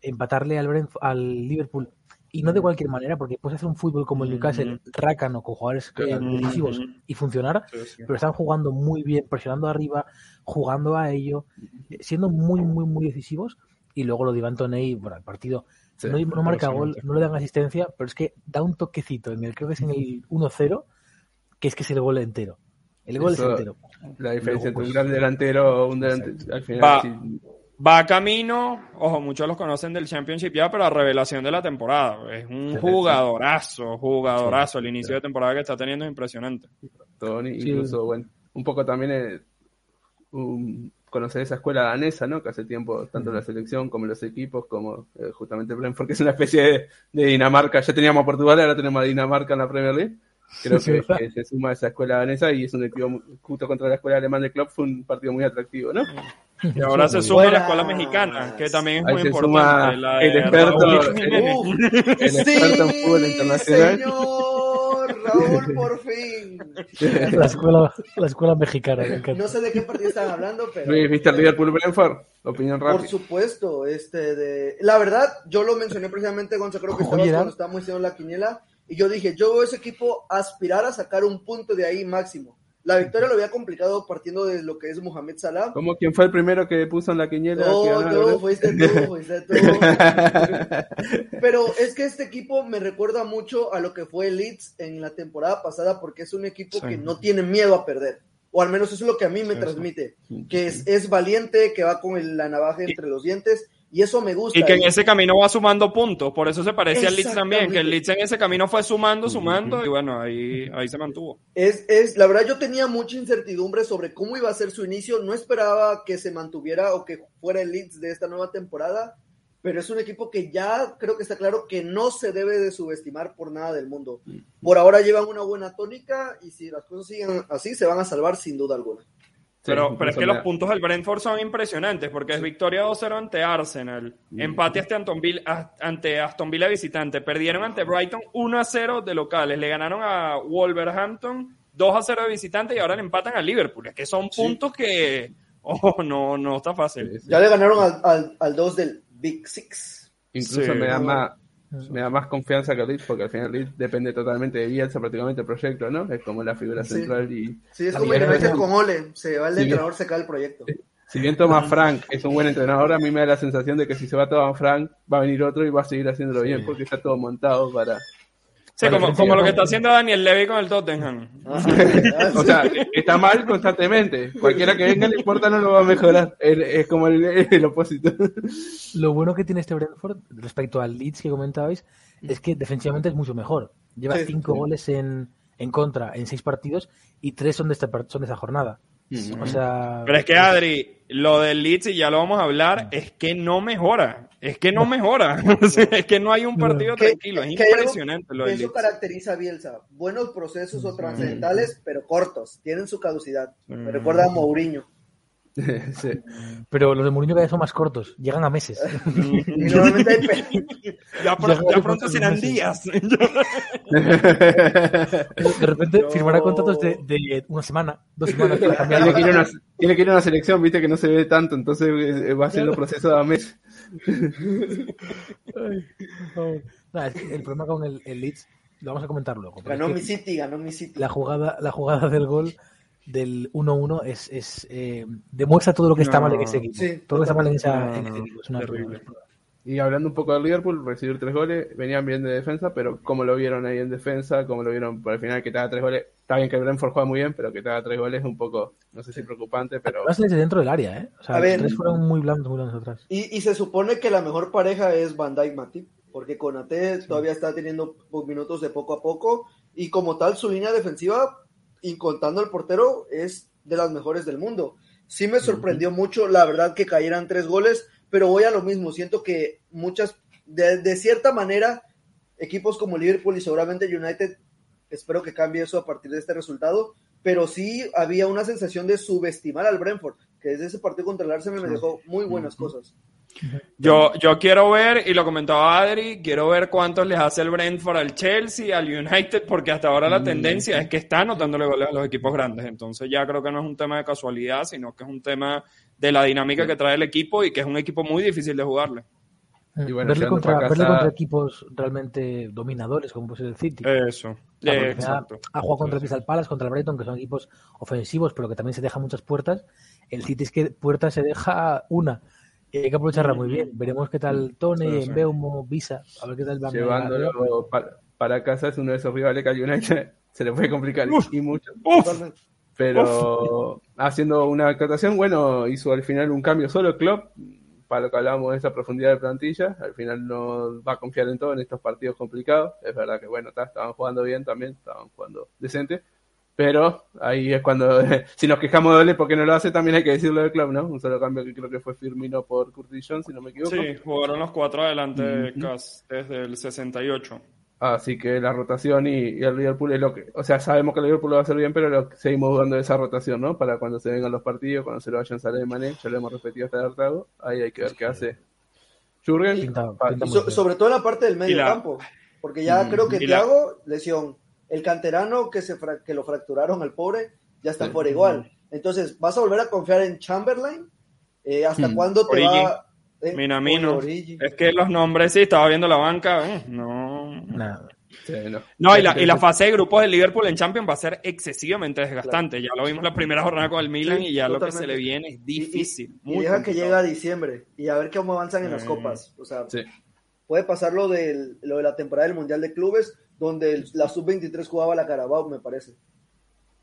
empatarle al, al Liverpool, y no de cualquier manera, porque puedes hacer un fútbol como el Newcastle, rácano, con jugadores eh, decisivos y funcionar, Sí, sí. pero están jugando muy bien, presionando arriba, jugando a ello, eh, siendo muy, muy, muy decisivos. Y luego lo de Iván Toney, bueno, el partido Sí, no, no marca gol, no le dan asistencia, pero es que da un toquecito en el, creo que es en el 1-0, que es que es el gol entero. El gol Eso- es entero. La diferencia entre un pues, gran delantero o un delantero, al final Va. sí, Va camino, ojo, muchos los conocen del Championship ya, pero la revelación de la temporada. Es un jugadorazo, jugadorazo. El inicio sí. de temporada que está teniendo es impresionante. Tony, Sí. incluso, bueno, un poco también eh, un- conocer esa escuela danesa, ¿no? Que hace tiempo, tanto la selección como los equipos, como eh, justamente Brentford, que es una especie de, de Dinamarca. Ya teníamos a Portugal, ahora tenemos a Dinamarca en la Premier League. Creo Sí, que, se suma a esa escuela danesa y es un equipo justo contra la escuela alemana de club, fue un partido muy atractivo, ¿no? Y ahora se suma la Buenas. escuela mexicana, que también es Ahí muy se importante. suma la el experto, El [LAUGHS] experto en fútbol internacional. señor Raúl, [LAUGHS] por fin. La escuela, la escuela mexicana, me. No sé de qué partido están hablando, pero. ¿viste el Liverpool Brentford? Opinión Por rápida. supuesto, este de la verdad, yo lo mencioné precisamente Gonza, creo que estaba Oye, cuando estábamos haciendo la quiniela, y yo dije, yo veo ese equipo aspirar a sacar un punto de ahí máximo. La victoria lo había complicado partiendo de lo que es Mohamed Salah. ¿Cómo? ¿Quién fue el primero que puso en la quiniela? que tú, verdad? fuiste tú, fuiste tú. [LAUGHS] Pero es que este equipo me recuerda mucho a lo que fue el Leeds en la temporada pasada, porque es un equipo Sí. que no tiene miedo a perder. O al menos eso es lo que a mí me Sí, transmite. Que es, es valiente, que va con el- la navaja entre los dientes. Y eso me gusta. Y que en ese camino va sumando puntos. Por eso se parece al Leeds también, que el. Leeds en ese camino fue sumando, sumando, y bueno, ahí, ahí se mantuvo. Es, es, la verdad, yo tenía mucha incertidumbre sobre cómo iba a ser su inicio. No esperaba que se mantuviera o que fuera el Leeds de esta nueva temporada, pero es un equipo que ya creo que está claro que no se debe de subestimar por nada del mundo. Por ahora llevan una buena tónica y si las cosas siguen así, se van a salvar sin duda alguna. Pero, pero es que los puntos del Brentford son impresionantes, porque es victoria 2-0 ante Arsenal, empate ante Aston, Villa, ante Aston Villa visitante, perdieron ante Brighton 1-0 de locales, le ganaron a Wolverhampton 2-0 de visitante y ahora le empatan a Liverpool. Es que son puntos que oh, no, no está fácil. Sí, sí. Ya le ganaron al, al, al 2 del Big Six. Incluso Sí. me da más, me da más confianza que Leeds, porque al final Leeds depende totalmente de Bielsa prácticamente el proyecto, ¿no? Es como la figura Sí. central y Sí, es A como con Ole. Se va el bien. entrenador, se cae el proyecto. Si bien Thomas Frank es un buen entrenador, a mí me da la sensación de que si se va Thomas Frank, va a venir otro y va a seguir haciéndolo bien, porque está todo montado para... Sí, como, como lo que está haciendo Daniel Levy con el Tottenham. [LAUGHS] O sea, está mal constantemente. Cualquiera que venga, le importa, no lo va a mejorar. Es, es como el, el opósito. Lo bueno que tiene este Brentford respecto al Leeds que comentabais es que defensivamente es mucho mejor. Lleva Sí, cinco sí. goles en, en contra en seis partidos y tres son de esta, son de esa jornada. O sea, Pero es que Adri, lo del Leeds, y ya lo vamos a hablar, es que no mejora. Es que no mejora. [LAUGHS] [LAUGHS] Es que no hay un partido Que- tranquilo. Es que impresionante lo del Eso Leeds. caracteriza a Bielsa. Buenos procesos o trascendentales, pero cortos. Tienen su caducidad. Me recuerda a Mourinho. [LAUGHS] Sí. pero los de Mourinho cada vez son más cortos, llegan a meses. [LAUGHS] [LAUGHS] Y normalmente hay pe- Ya, pro- Ya ya juega pronto serán meses. días. De repente No. firmará contratos de, de una semana, dos semanas para cambiar. Tiene que, ir a una, tiene que ir a una selección, viste que no se ve tanto, entonces eh, va a mes. Nada, es que el problema con el, el Leeds lo vamos a comentar luego. ganó mi City, ganó mi City. la jugada, la jugada del gol del 1-1 es, es eh, demuestra todo lo que está No, mal en ese equipo. sí, todo lo que está mal en, esa, No, en ese equipo. Es una terrible. Y hablando un poco del Liverpool, recibir tres goles, venían bien de defensa, pero como lo vieron ahí en defensa, como lo vieron por el final que te haga tres goles, está bien que el Brentford juega muy bien, pero que te haga tres goles es un poco, no sé si preocupante, pero Además, desde dentro del área, ¿eh? O sea, A ver. los tres fueron muy blandos, muy blandos atrás. Y, y se supone que la mejor pareja es Van Dijk Matip, porque Konate todavía está teniendo minutos de poco a poco y como tal su línea defensiva, y contando el portero, es de las mejores del mundo. Sí me sorprendió mucho, la verdad, que cayeran tres goles, pero voy a lo mismo. Siento que muchas, de, de cierta manera, equipos como Liverpool y seguramente United, espero que cambie eso a partir de este resultado, pero sí había una sensación de subestimar al Brentford, que desde ese partido contra el Arsenal me dejó muy buenas cosas. Yo, yo quiero ver, y lo comentaba Adri, quiero ver cuántos les hace el Brentford al Chelsea, al United, porque hasta ahora la tendencia es que está anotándole goles a los equipos grandes. Entonces ya creo que no es un tema de casualidad, sino que es un tema de la dinámica que trae el equipo y que es un equipo muy difícil de jugarle. Y bueno, verle, contra, verle casa- contra equipos realmente dominadores, como puede ser el City. Eso. Eh, ha jugado contra el Crystal Palace, contra el Brighton, que son equipos ofensivos, pero que también se dejan muchas puertas. El City es que puertas se deja una. Y hay que aprovecharla muy bien. Veremos qué tal Tony. Beumo, Visa, a ver qué tal van. llevándolo para, para casa es uno de esos rivales que al United [LAUGHS] se le puede complicar y mucho. Pero haciendo una acotación, bueno, hizo al final un cambio solo Klopp, para lo que hablábamos de esa profundidad de plantilla, al final no va a confiar en todo en estos partidos complicados, es verdad que bueno, ta, estaban jugando bien también, estaban jugando decente, pero ahí es cuando, [LAUGHS] si nos quejamos de Ole porque no lo hace, también hay que decirlo de Klopp, ¿no? Un solo cambio que creo que fue Firmino por Curtis Jones, si no me equivoco. Sí, jugaron los cuatro adelante de Ujú. Cas desde el 68. Así que la rotación y, y el Liverpool es lo que, o sea, sabemos que el Liverpool lo va a hacer bien, pero lo, seguimos dudando de esa rotación, ¿no? Para cuando se vengan los partidos, cuando se lo vayan a salir de Mané, ya lo hemos repetido hasta el hartazgo, ahí hay que ver qué hace Y so- sobre todo en la parte del medio la- campo, porque ya Mm, creo que la- Thiago, lesión. El canterano que, se fra- que lo fracturaron al pobre, ya está Sí. por igual. Entonces, ¿vas a volver a confiar en Chamberlain? Eh, ¿Hasta Mm. cuándo te Origi. va...? eh, Minamino. Origi. Es que los nombres, sí, estaba viendo la banca. eh, No. Nada. Sí, no. No, y la, y la fase de grupos del Liverpool en Champions va a ser excesivamente desgastante. Ya lo vimos la primera jornada con el Milan Sí, y ya lo que se le viene es Y- y- difícil. Y, deja que llegue a diciembre y a ver cómo avanzan en las Mm. copas. O sea, Sí. puede pasar lo, del, lo de la temporada del Mundial de Clubes, donde el- la Sub-23 jugaba la Carabao, me parece.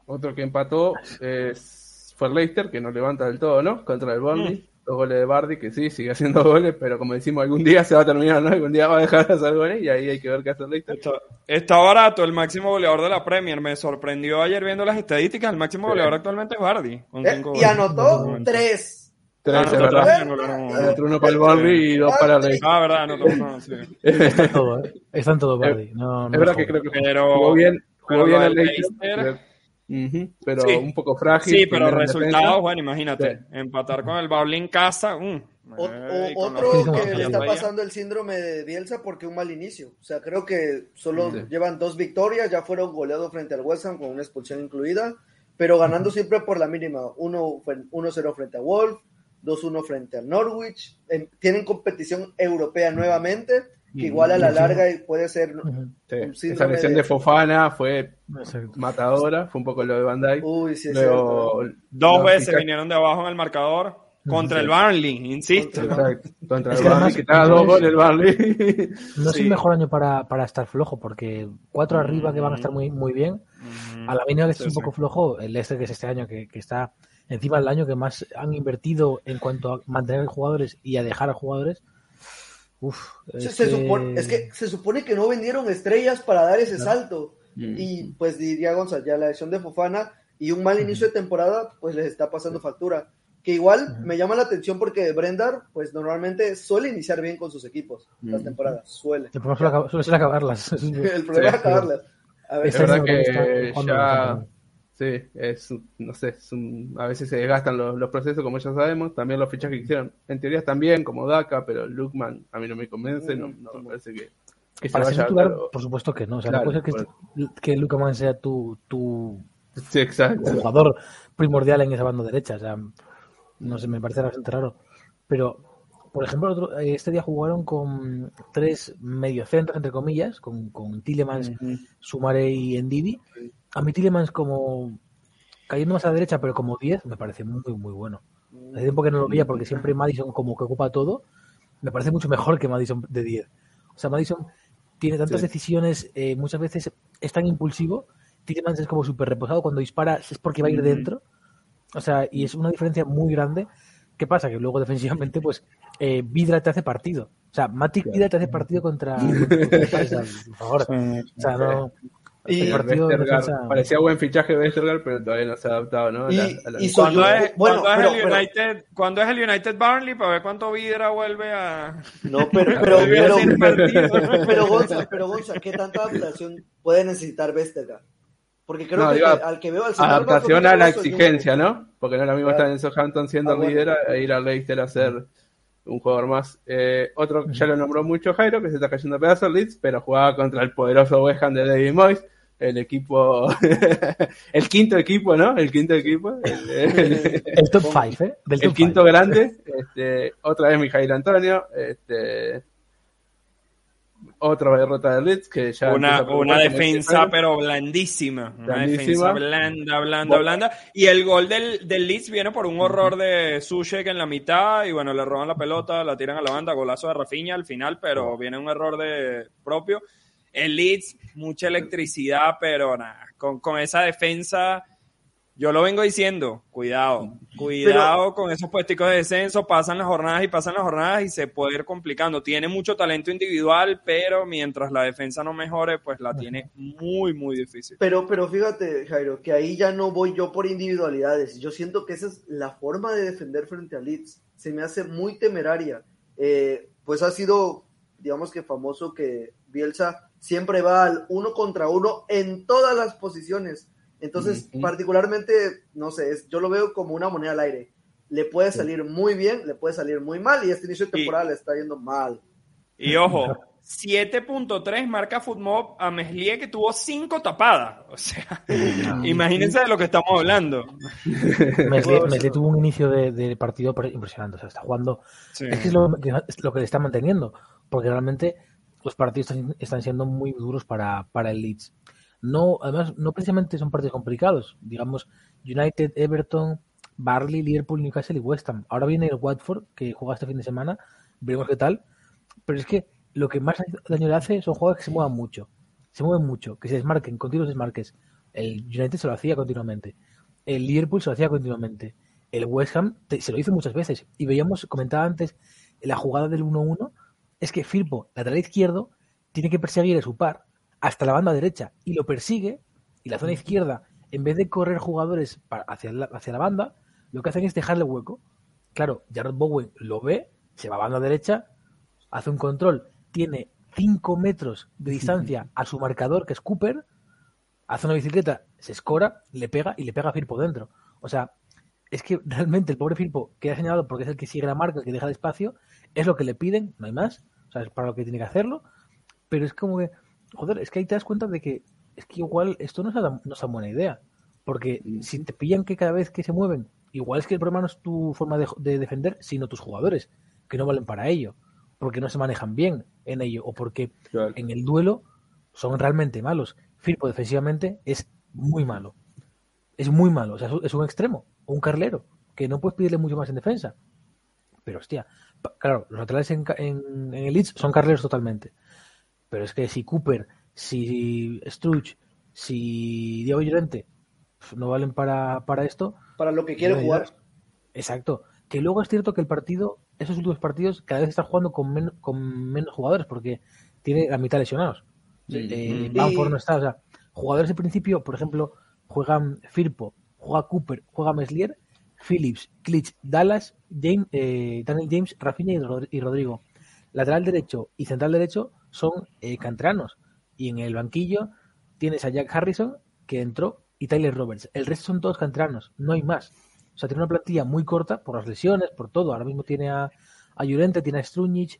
Otro que empató es, fue Leicester, que no levanta del todo, ¿no? Contra el Burnley. Mm. Dos goles de Bardi, que sí, sigue haciendo goles, pero como decimos, algún día se va a terminar, ¿no? Algún día va a dejar de hacer goles y ahí hay que ver qué hace Leicester. Está, está barato el máximo goleador de la Premier. Me sorprendió ayer viendo las estadísticas. El máximo Sí. goleador actualmente es Bardi. Con Eh, y goles. anotó tres. Tres, Ah, es no, verdad. también anularon uno. Otro uno para el Burnley y dos para el Leicester. Ah, verdad, no, no, no, [LAUGHS] sí. Está en todo, ¿eh? Está en todo, Bardi. No, no Es verdad que creo que Pero- jugó bien, jugó bien el Leicester, Leicester- pero, Ujú, pero Sí. un poco frágil. Sí, pero resultados, defensa. bueno, imagínate. Empatar con el en casa. mm, O- ey, o- otro presión que le está pasando el síndrome de Bielsa porque un mal inicio. O sea, creo que solo Sí. llevan dos victorias, ya fueron goleados frente al West Ham con una expulsión incluida, pero ganando siempre por la mínima. Uno fue 1-0 frente a Wolf, 2-1 frente al Norwich. Tienen competición europea nuevamente que igual a la larga puede ser. Sí, Esa lesión de- de Fofana fue Exacto. matadora, fue un poco lo de Bandai. Uy, sí es Luego, Dos veces vinieron de abajo en el marcador contra el Barnley, insisto. Exacto, contra Es el además- que estaba dos goles el Barley. No es Sí. el mejor año para, para estar flojo, porque cuatro arriba que van a estar muy, muy bien. A la mínima que Sí, un poco flojo, el este que es este año, que, que está encima del año que más han invertido en cuanto a mantener jugadores y a dejar a jugadores. Uf, Se, es se que- supone, es que se supone que no vendieron estrellas para dar ese salto. Mm. Y pues diría Gonzalo, ya la lesión de Fofana y un mal inicio de temporada, pues les está pasando factura. Que igual me llama la atención porque Brendar, pues normalmente suele iniciar bien con sus equipos las Mm. temporadas, suele. El problema suele, ser acabarlas. [LAUGHS] El problema es acabarlas. A ver, Es Este verdad año creo que ya, sí, es, no sé, es un- a veces se desgastan los, los procesos, como ya sabemos. También los fichajes que hicieron, en teoría están bien, como Daka, pero Lukman a mí no me convence, no, no me parece que, que se Para ser vaya. titular, pero- por supuesto que no. O sea, Claro, no puede ser que, que Luka Man sea tu, tu Sí, jugador primordial en esa banda derecha. O sea, no sé, me parece bastante raro. Pero, por ejemplo, otro- este día jugaron con tres mediocentros, entre comillas, con, con Tillemans, Sumare y Endidi. A mí Tillemans como cayendo más a la derecha, pero como 10, me parece muy, muy bueno. Hace tiempo que no lo veía porque siempre Madison como que ocupa todo. Me parece mucho mejor que Madison de 10. O sea, Madison tiene tantas Sí. decisiones, eh, muchas veces es tan impulsivo. Tillemans es como súper reposado. Cuando dispara es porque va a ir dentro. O sea, y es una diferencia muy grande. ¿Qué pasa? Que luego defensivamente, pues, eh, Vidra te hace partido. O sea, Matic Vidra te hace partido contra. [LAUGHS] contra- por favor. O sea, no. Y- el partido de Westergaard, defensa- parecía buen fichaje Westergaard, pero todavía no se ha adaptado, ¿no? A la- a la- y soy ¿Cuándo yo- es, bueno, cuándo es pero- el pero- United, cuándo es el United Barnley para ver cuánto Vidra vuelve a No, pero, pero, [LAUGHS] a pero, [LAUGHS] pero, Gonza, pero Gonza, ¿qué tanta adaptación puede necesitar Vestergaard? Porque creo No, que digo, al que veo al adaptación a la exigencia, ¿no? Porque no es lo mismo Claro. estar en Southampton siendo Ah, bueno. líder e ir al Leicester a ser un jugador más. Eh, otro que ya lo nombró mucho Jairo, que se está cayendo a pedazos Leeds, pero jugaba contra el poderoso West Ham de David Moyes, el equipo, [LAUGHS] el quinto equipo, ¿no? El quinto equipo, el, el- El top 5, ¿eh? Del el top quinto five. grande, este, otra vez Mijail Antonio, este, otra derrota de Leeds que ya una, una defensa, pero blandísima. Una Blandísima. defensa blanda, blanda, Bueno. blanda. Y el gol del, del Leeds viene por un horror de Sushek en la mitad. Y bueno, le roban la pelota, la tiran a la banda, golazo de Rafinha al final, pero viene un error de propio. El Leeds, mucha electricidad, pero nada, con, con esa defensa. Yo lo vengo diciendo, cuidado, cuidado con esos puesticos de descenso, pasan las jornadas y pasan las jornadas y se puede ir complicando. Tiene mucho talento individual, pero mientras la defensa no mejore, pues la tiene muy, muy difícil. Pero, pero fíjate, Jairo, que ahí ya no voy yo por individualidades. Yo siento que esa es la forma de defender frente a Leeds. Se me hace muy temeraria. Eh, pues ha sido, digamos que famoso que Bielsa siempre va al uno contra uno en todas las posiciones. Entonces, Ujú. particularmente, no sé, es- yo lo veo como una moneda al aire. Le puede salir muy bien, le puede salir muy mal, y este inicio de Y- temporada le está yendo mal. Y ojo, 7.3 marca Footmob a Meslier que tuvo 5 tapadas. O sea, [LAUGHS] imagínense de lo que estamos hablando. Mesli, Mesli tuvo un inicio de, de partido pre- impresionante. O sea, está jugando. Sí. Es que es lo que, es lo que le está manteniendo. Porque realmente los partidos están, están siendo muy duros para, para el Leeds. No, además, no precisamente son partidos complicados. Digamos, United, Everton, Barley, Liverpool, Newcastle y West Ham. Ahora viene el Watford, que juega este fin de semana. Veremos qué tal. Pero es que lo que más daño le hace son jugadores que se muevan mucho. Se mueven mucho, que se desmarquen, continuos desmarques. El United se lo hacía continuamente. El Liverpool se lo hacía continuamente. El West Ham se lo hizo muchas veces. Y veíamos, comentaba antes, la jugada del 1-1, es que Firpo, lateral izquierdo, tiene que perseguir a su par hasta la banda derecha y lo persigue y la zona izquierda, en vez de correr jugadores para- hacia, la, hacia la banda, lo que hacen es dejarle hueco. Claro, Jared Bowen lo ve, se va a banda derecha, hace un control, tiene 5 metros de distancia a su marcador, que es Cooper, hace una bicicleta, se escora, le pega y le pega a Firpo dentro. O sea, es que realmente el pobre Firpo, que ha señalado porque es el que sigue la marca, el que deja el espacio, es lo que le piden, no hay más. O sea, es para lo que tiene que hacerlo. Pero es como que, joder, es que ahí te das cuenta de que es que igual esto no es tan, no es buena idea. Porque si te pillan que cada vez que se mueven, igual es que el problema no es tu forma de, de defender, sino tus jugadores, que no valen para ello. porque no se manejan bien en ello o porque Claro. en el duelo son realmente malos. Firpo defensivamente es muy malo. Es muy malo. O sea, es un- extremo un carlero que no puedes pedirle mucho más en defensa. Pero hostia, claro, los laterales en, en el Leeds son carleros totalmente. Pero es que si Cooper, si Struch, si Diego Llorente no valen para, para esto, Para lo que quiere jugar. Exacto. Que luego es cierto que el partido, esos últimos partidos, cada vez está jugando con, men- con menos jugadores porque tiene la mitad lesionados. Eh, Y- Bamford no está. O sea, jugadores de principio, por ejemplo, juegan Firpo, juega Cooper, juega Meslier, Phillips, Klitsch, Dallas, James, eh, Daniel James, Rafinha y, Rod- y Rodrigo. Lateral derecho y central derecho son eh, canteranos. Y en el banquillo tienes a Jack Harrison, que entró, y Tyler Roberts. El resto son todos canteranos, no hay más. O sea, tiene una plantilla muy corta por las lesiones, por todo. Ahora mismo tiene a, a tiene a Strunic,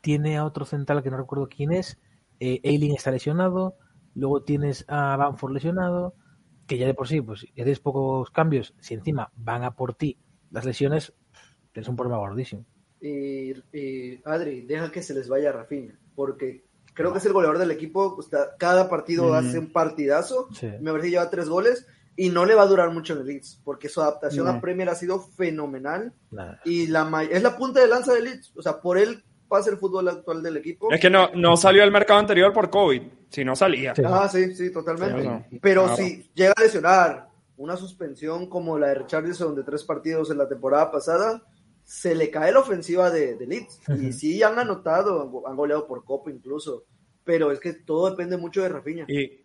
tiene a otro central que no recuerdo quién es. Eh, está lesionado. Luego tienes a Banford lesionado. Que ya de por sí, pues ya pocos cambios. Si encima van a por ti las lesiones, tienes un problema gordísimo. Y, y, Adri, deja que se les vaya Rafinha, porque creo que es el goleador del equipo. está- cada partido hace un partidazo. Sí. Me parece que lleva tres goles y no le va a durar mucho en el Leeds, porque su adaptación No. a Premier ha sido fenomenal y la es la punta de lanza del Leeds. O sea, por él pasa el fútbol actual del equipo. Es que no, no salió al mercado anterior por COVID. Si no salía. Sí. Ah, sí, sí, totalmente. Sí, no. Pero Claro. si llega a lesionar una suspensión como la de Richardson de tres partidos en la temporada pasada, se le cae la ofensiva de, de Leeds. Y sí han anotado, han go- han goleado por Copa incluso. Pero es que todo depende mucho de Rafinha. Y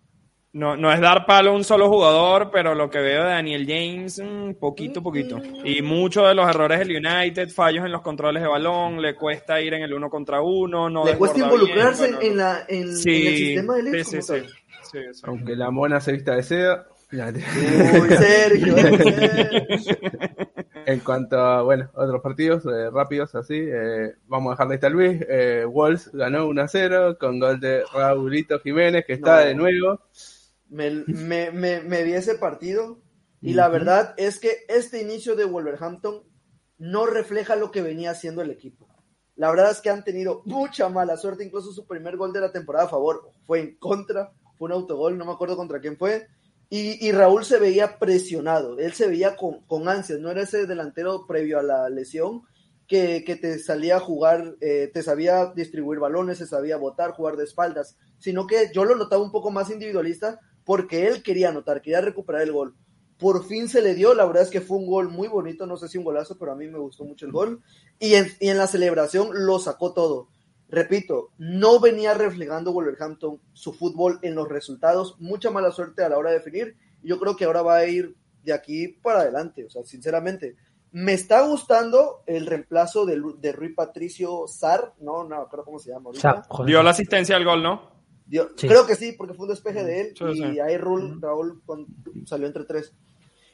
no, no es dar palo a un solo jugador, pero lo que veo de Daniel James, mm, poquito, poquito. Y muchos de los errores del United, fallos en los controles de balón, le cuesta ir en el uno contra uno, no Le cuesta desborda bien, involucrarse en- bueno, en, la, en, Sí, en el sistema de Leeds. sí, como sí, tal. sí, sí. Aunque la mona se vista de seda. Uy, Sergio, [LAUGHS] Sergio. En cuanto a, bueno, otros partidos eh, rápidos así, eh, vamos a dejar de estar Luis. Eh, Wolves ganó 1-0 con gol de Raulito Jiménez, que está No. de nuevo. me, me, me, me vi ese partido y la verdad es que este inicio de Wolverhampton no refleja lo que venía haciendo el equipo. La verdad es que han tenido mucha mala suerte, incluso su primer gol de la temporada a favor fue en contra, fue un autogol, no me acuerdo contra quién fue. Y, Raúl se veía presionado, él se veía con, con ansias, no era ese delantero previo a la lesión que, te salía a jugar, eh, te sabía distribuir balones, se sabía botar, jugar de espaldas, sino que yo lo notaba un poco más individualista porque él quería anotar, quería recuperar el gol. Por fin se le dio, la verdad es que fue un gol muy bonito, no sé si un golazo, pero a mí me gustó mucho el gol. Y en la celebración lo sacó todo. Repito, no venía reflejando Wolverhampton su fútbol en los resultados, mucha mala suerte a la hora de definir. Yo creo que ahora va a ir de aquí para adelante, o sea, sinceramente. Me está gustando el reemplazo de, de Rui Patricio Sar, no, no, creo cómo se llama ahorita. Dio la asistencia al gol, ¿no? Dio- Sí. Creo que sí, porque fue un despeje de él Sí, y sí. ahí Raúl, Raúl con- salió entre tres.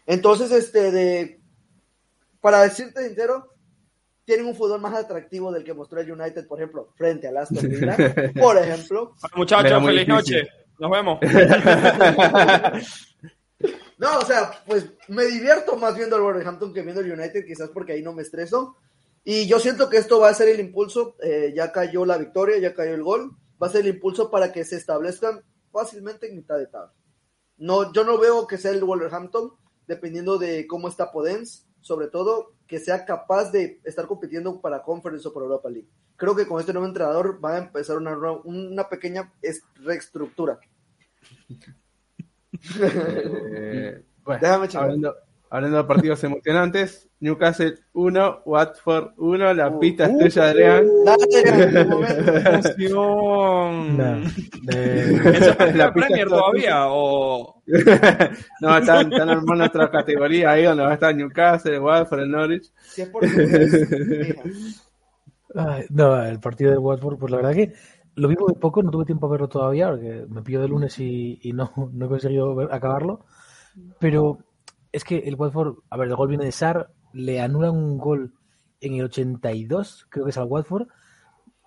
Entonces, este, de, para decirte sincero, tienen un fútbol más atractivo del que mostró el United, por ejemplo, frente al Aston Villa, [LAUGHS] por ejemplo. Muchachos, feliz difícil. noche. Nos vemos. [LAUGHS] No, o sea, pues me divierto más viendo al Wolverhampton que viendo el United, quizás porque ahí no me estreso. Y yo siento que esto va a ser el impulso, eh, ya cayó la victoria, ya cayó el gol, va a ser el impulso para que se establezcan fácilmente en mitad de tabla. No, yo no veo que sea el Wolverhampton, dependiendo de cómo está Podence, sobre todo que sea capaz de estar compitiendo para Conference o para Europa League. Creo que con este nuevo entrenador va a empezar una, una pequeña es- reestructura. [LAUGHS] Eh, bueno, Déjame hablando, hablando de partidos [LAUGHS] emocionantes, Newcastle 1, Watford 1, la Uh, pista uh, es tuya, Adrián. Dale, un momento. [LAUGHS] Emoción. Nah, de- ¿Eso [LAUGHS] es La Premier todavía? O... no, están, están armando otra categoría ahí donde va a estar Newcastle, Watford, el Norwich. Si es por mija. Ay, no, el partido de Watford, pues la verdad que lo vi muy poco, no tuve tiempo a verlo todavía, porque me pillo de lunes y, y no, no he conseguido ver- acabarlo. Pero es que el Watford, a ver, el gol viene de Sar, le anulan un gol en el 82, creo que es al Watford,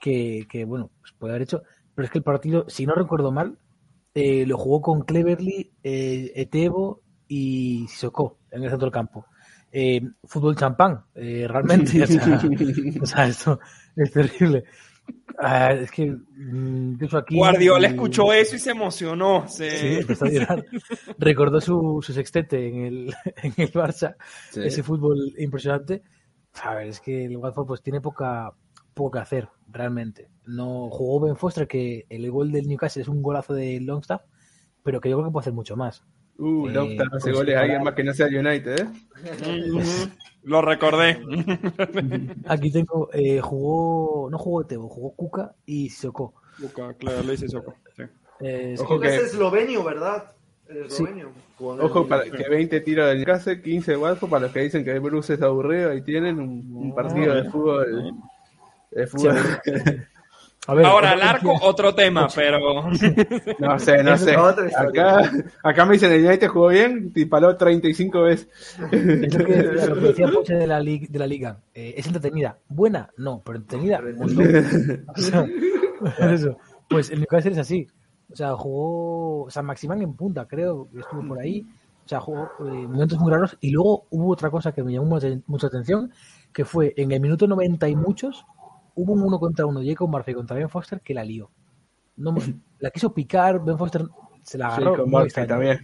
que, que, bueno, pues puede haber hecho, pero es que el partido, si no recuerdo mal, eh, lo jugó con Cleverly, eh, Etebo y Sissoko en el centro del campo. eh, fútbol champán, eh, realmente. [LAUGHS] O sea, esto es terrible. Ah, es que mm, incluso aquí. Guardiola escuchó eso y se emocionó. se- Sí, empezó a llorar. Recordó su, su sextete en el, [LAUGHS] en el Barça, Sí. ese fútbol impresionante. A ver, es que el Watford pues tiene poca, poco que hacer, realmente. No jugó Ben Foster, que el gol del Newcastle es un golazo de Longstaff, pero que yo creo que puede hacer mucho más. Uh, Eh, Longstaff hace pues, goles a alguien más que no sea United, ¿eh? Lo recordé. [LAUGHS] Aquí tengo, eh, jugó, no jugó Tebo, jugó Kuka y Sissoko. Luca, claro, le hice Soco. Sí. Eh, Ojo que- Es eslovenio, ¿verdad? Sí. Ojo, para que 20 tiros del Newcastle, 15 de Watford, para los que dicen que Bruce es aburrido, ahí tienen un, un partido de fútbol. De fútbol. A ver, Ahora, el arco, otro tema, pero. [LAUGHS] No sé, no sé. Acá, acá me dicen el United jugó bien y paró 35 veces. Es lo que, lo que decía [LAUGHS] Poche de la, lig- de la liga. Eh, es entretenida. Buena, no, pero entretenida. montón. [LAUGHS] O sea, eso. Pues el Newcastle es así. O sea, jugó San Maximán en punta, creo, estuvo por ahí. O sea, jugó eh, momentos muy raros. Y luego hubo otra cosa que me llamó mucha, mucha atención, que fue en el minuto 90 y muchos, hubo un uno contra uno, Jacob Murphy contra Ben Foster, que la lió. No, [LAUGHS] la quiso picar, Ben Foster se la Sí, agarró. con Murphy extraño. también.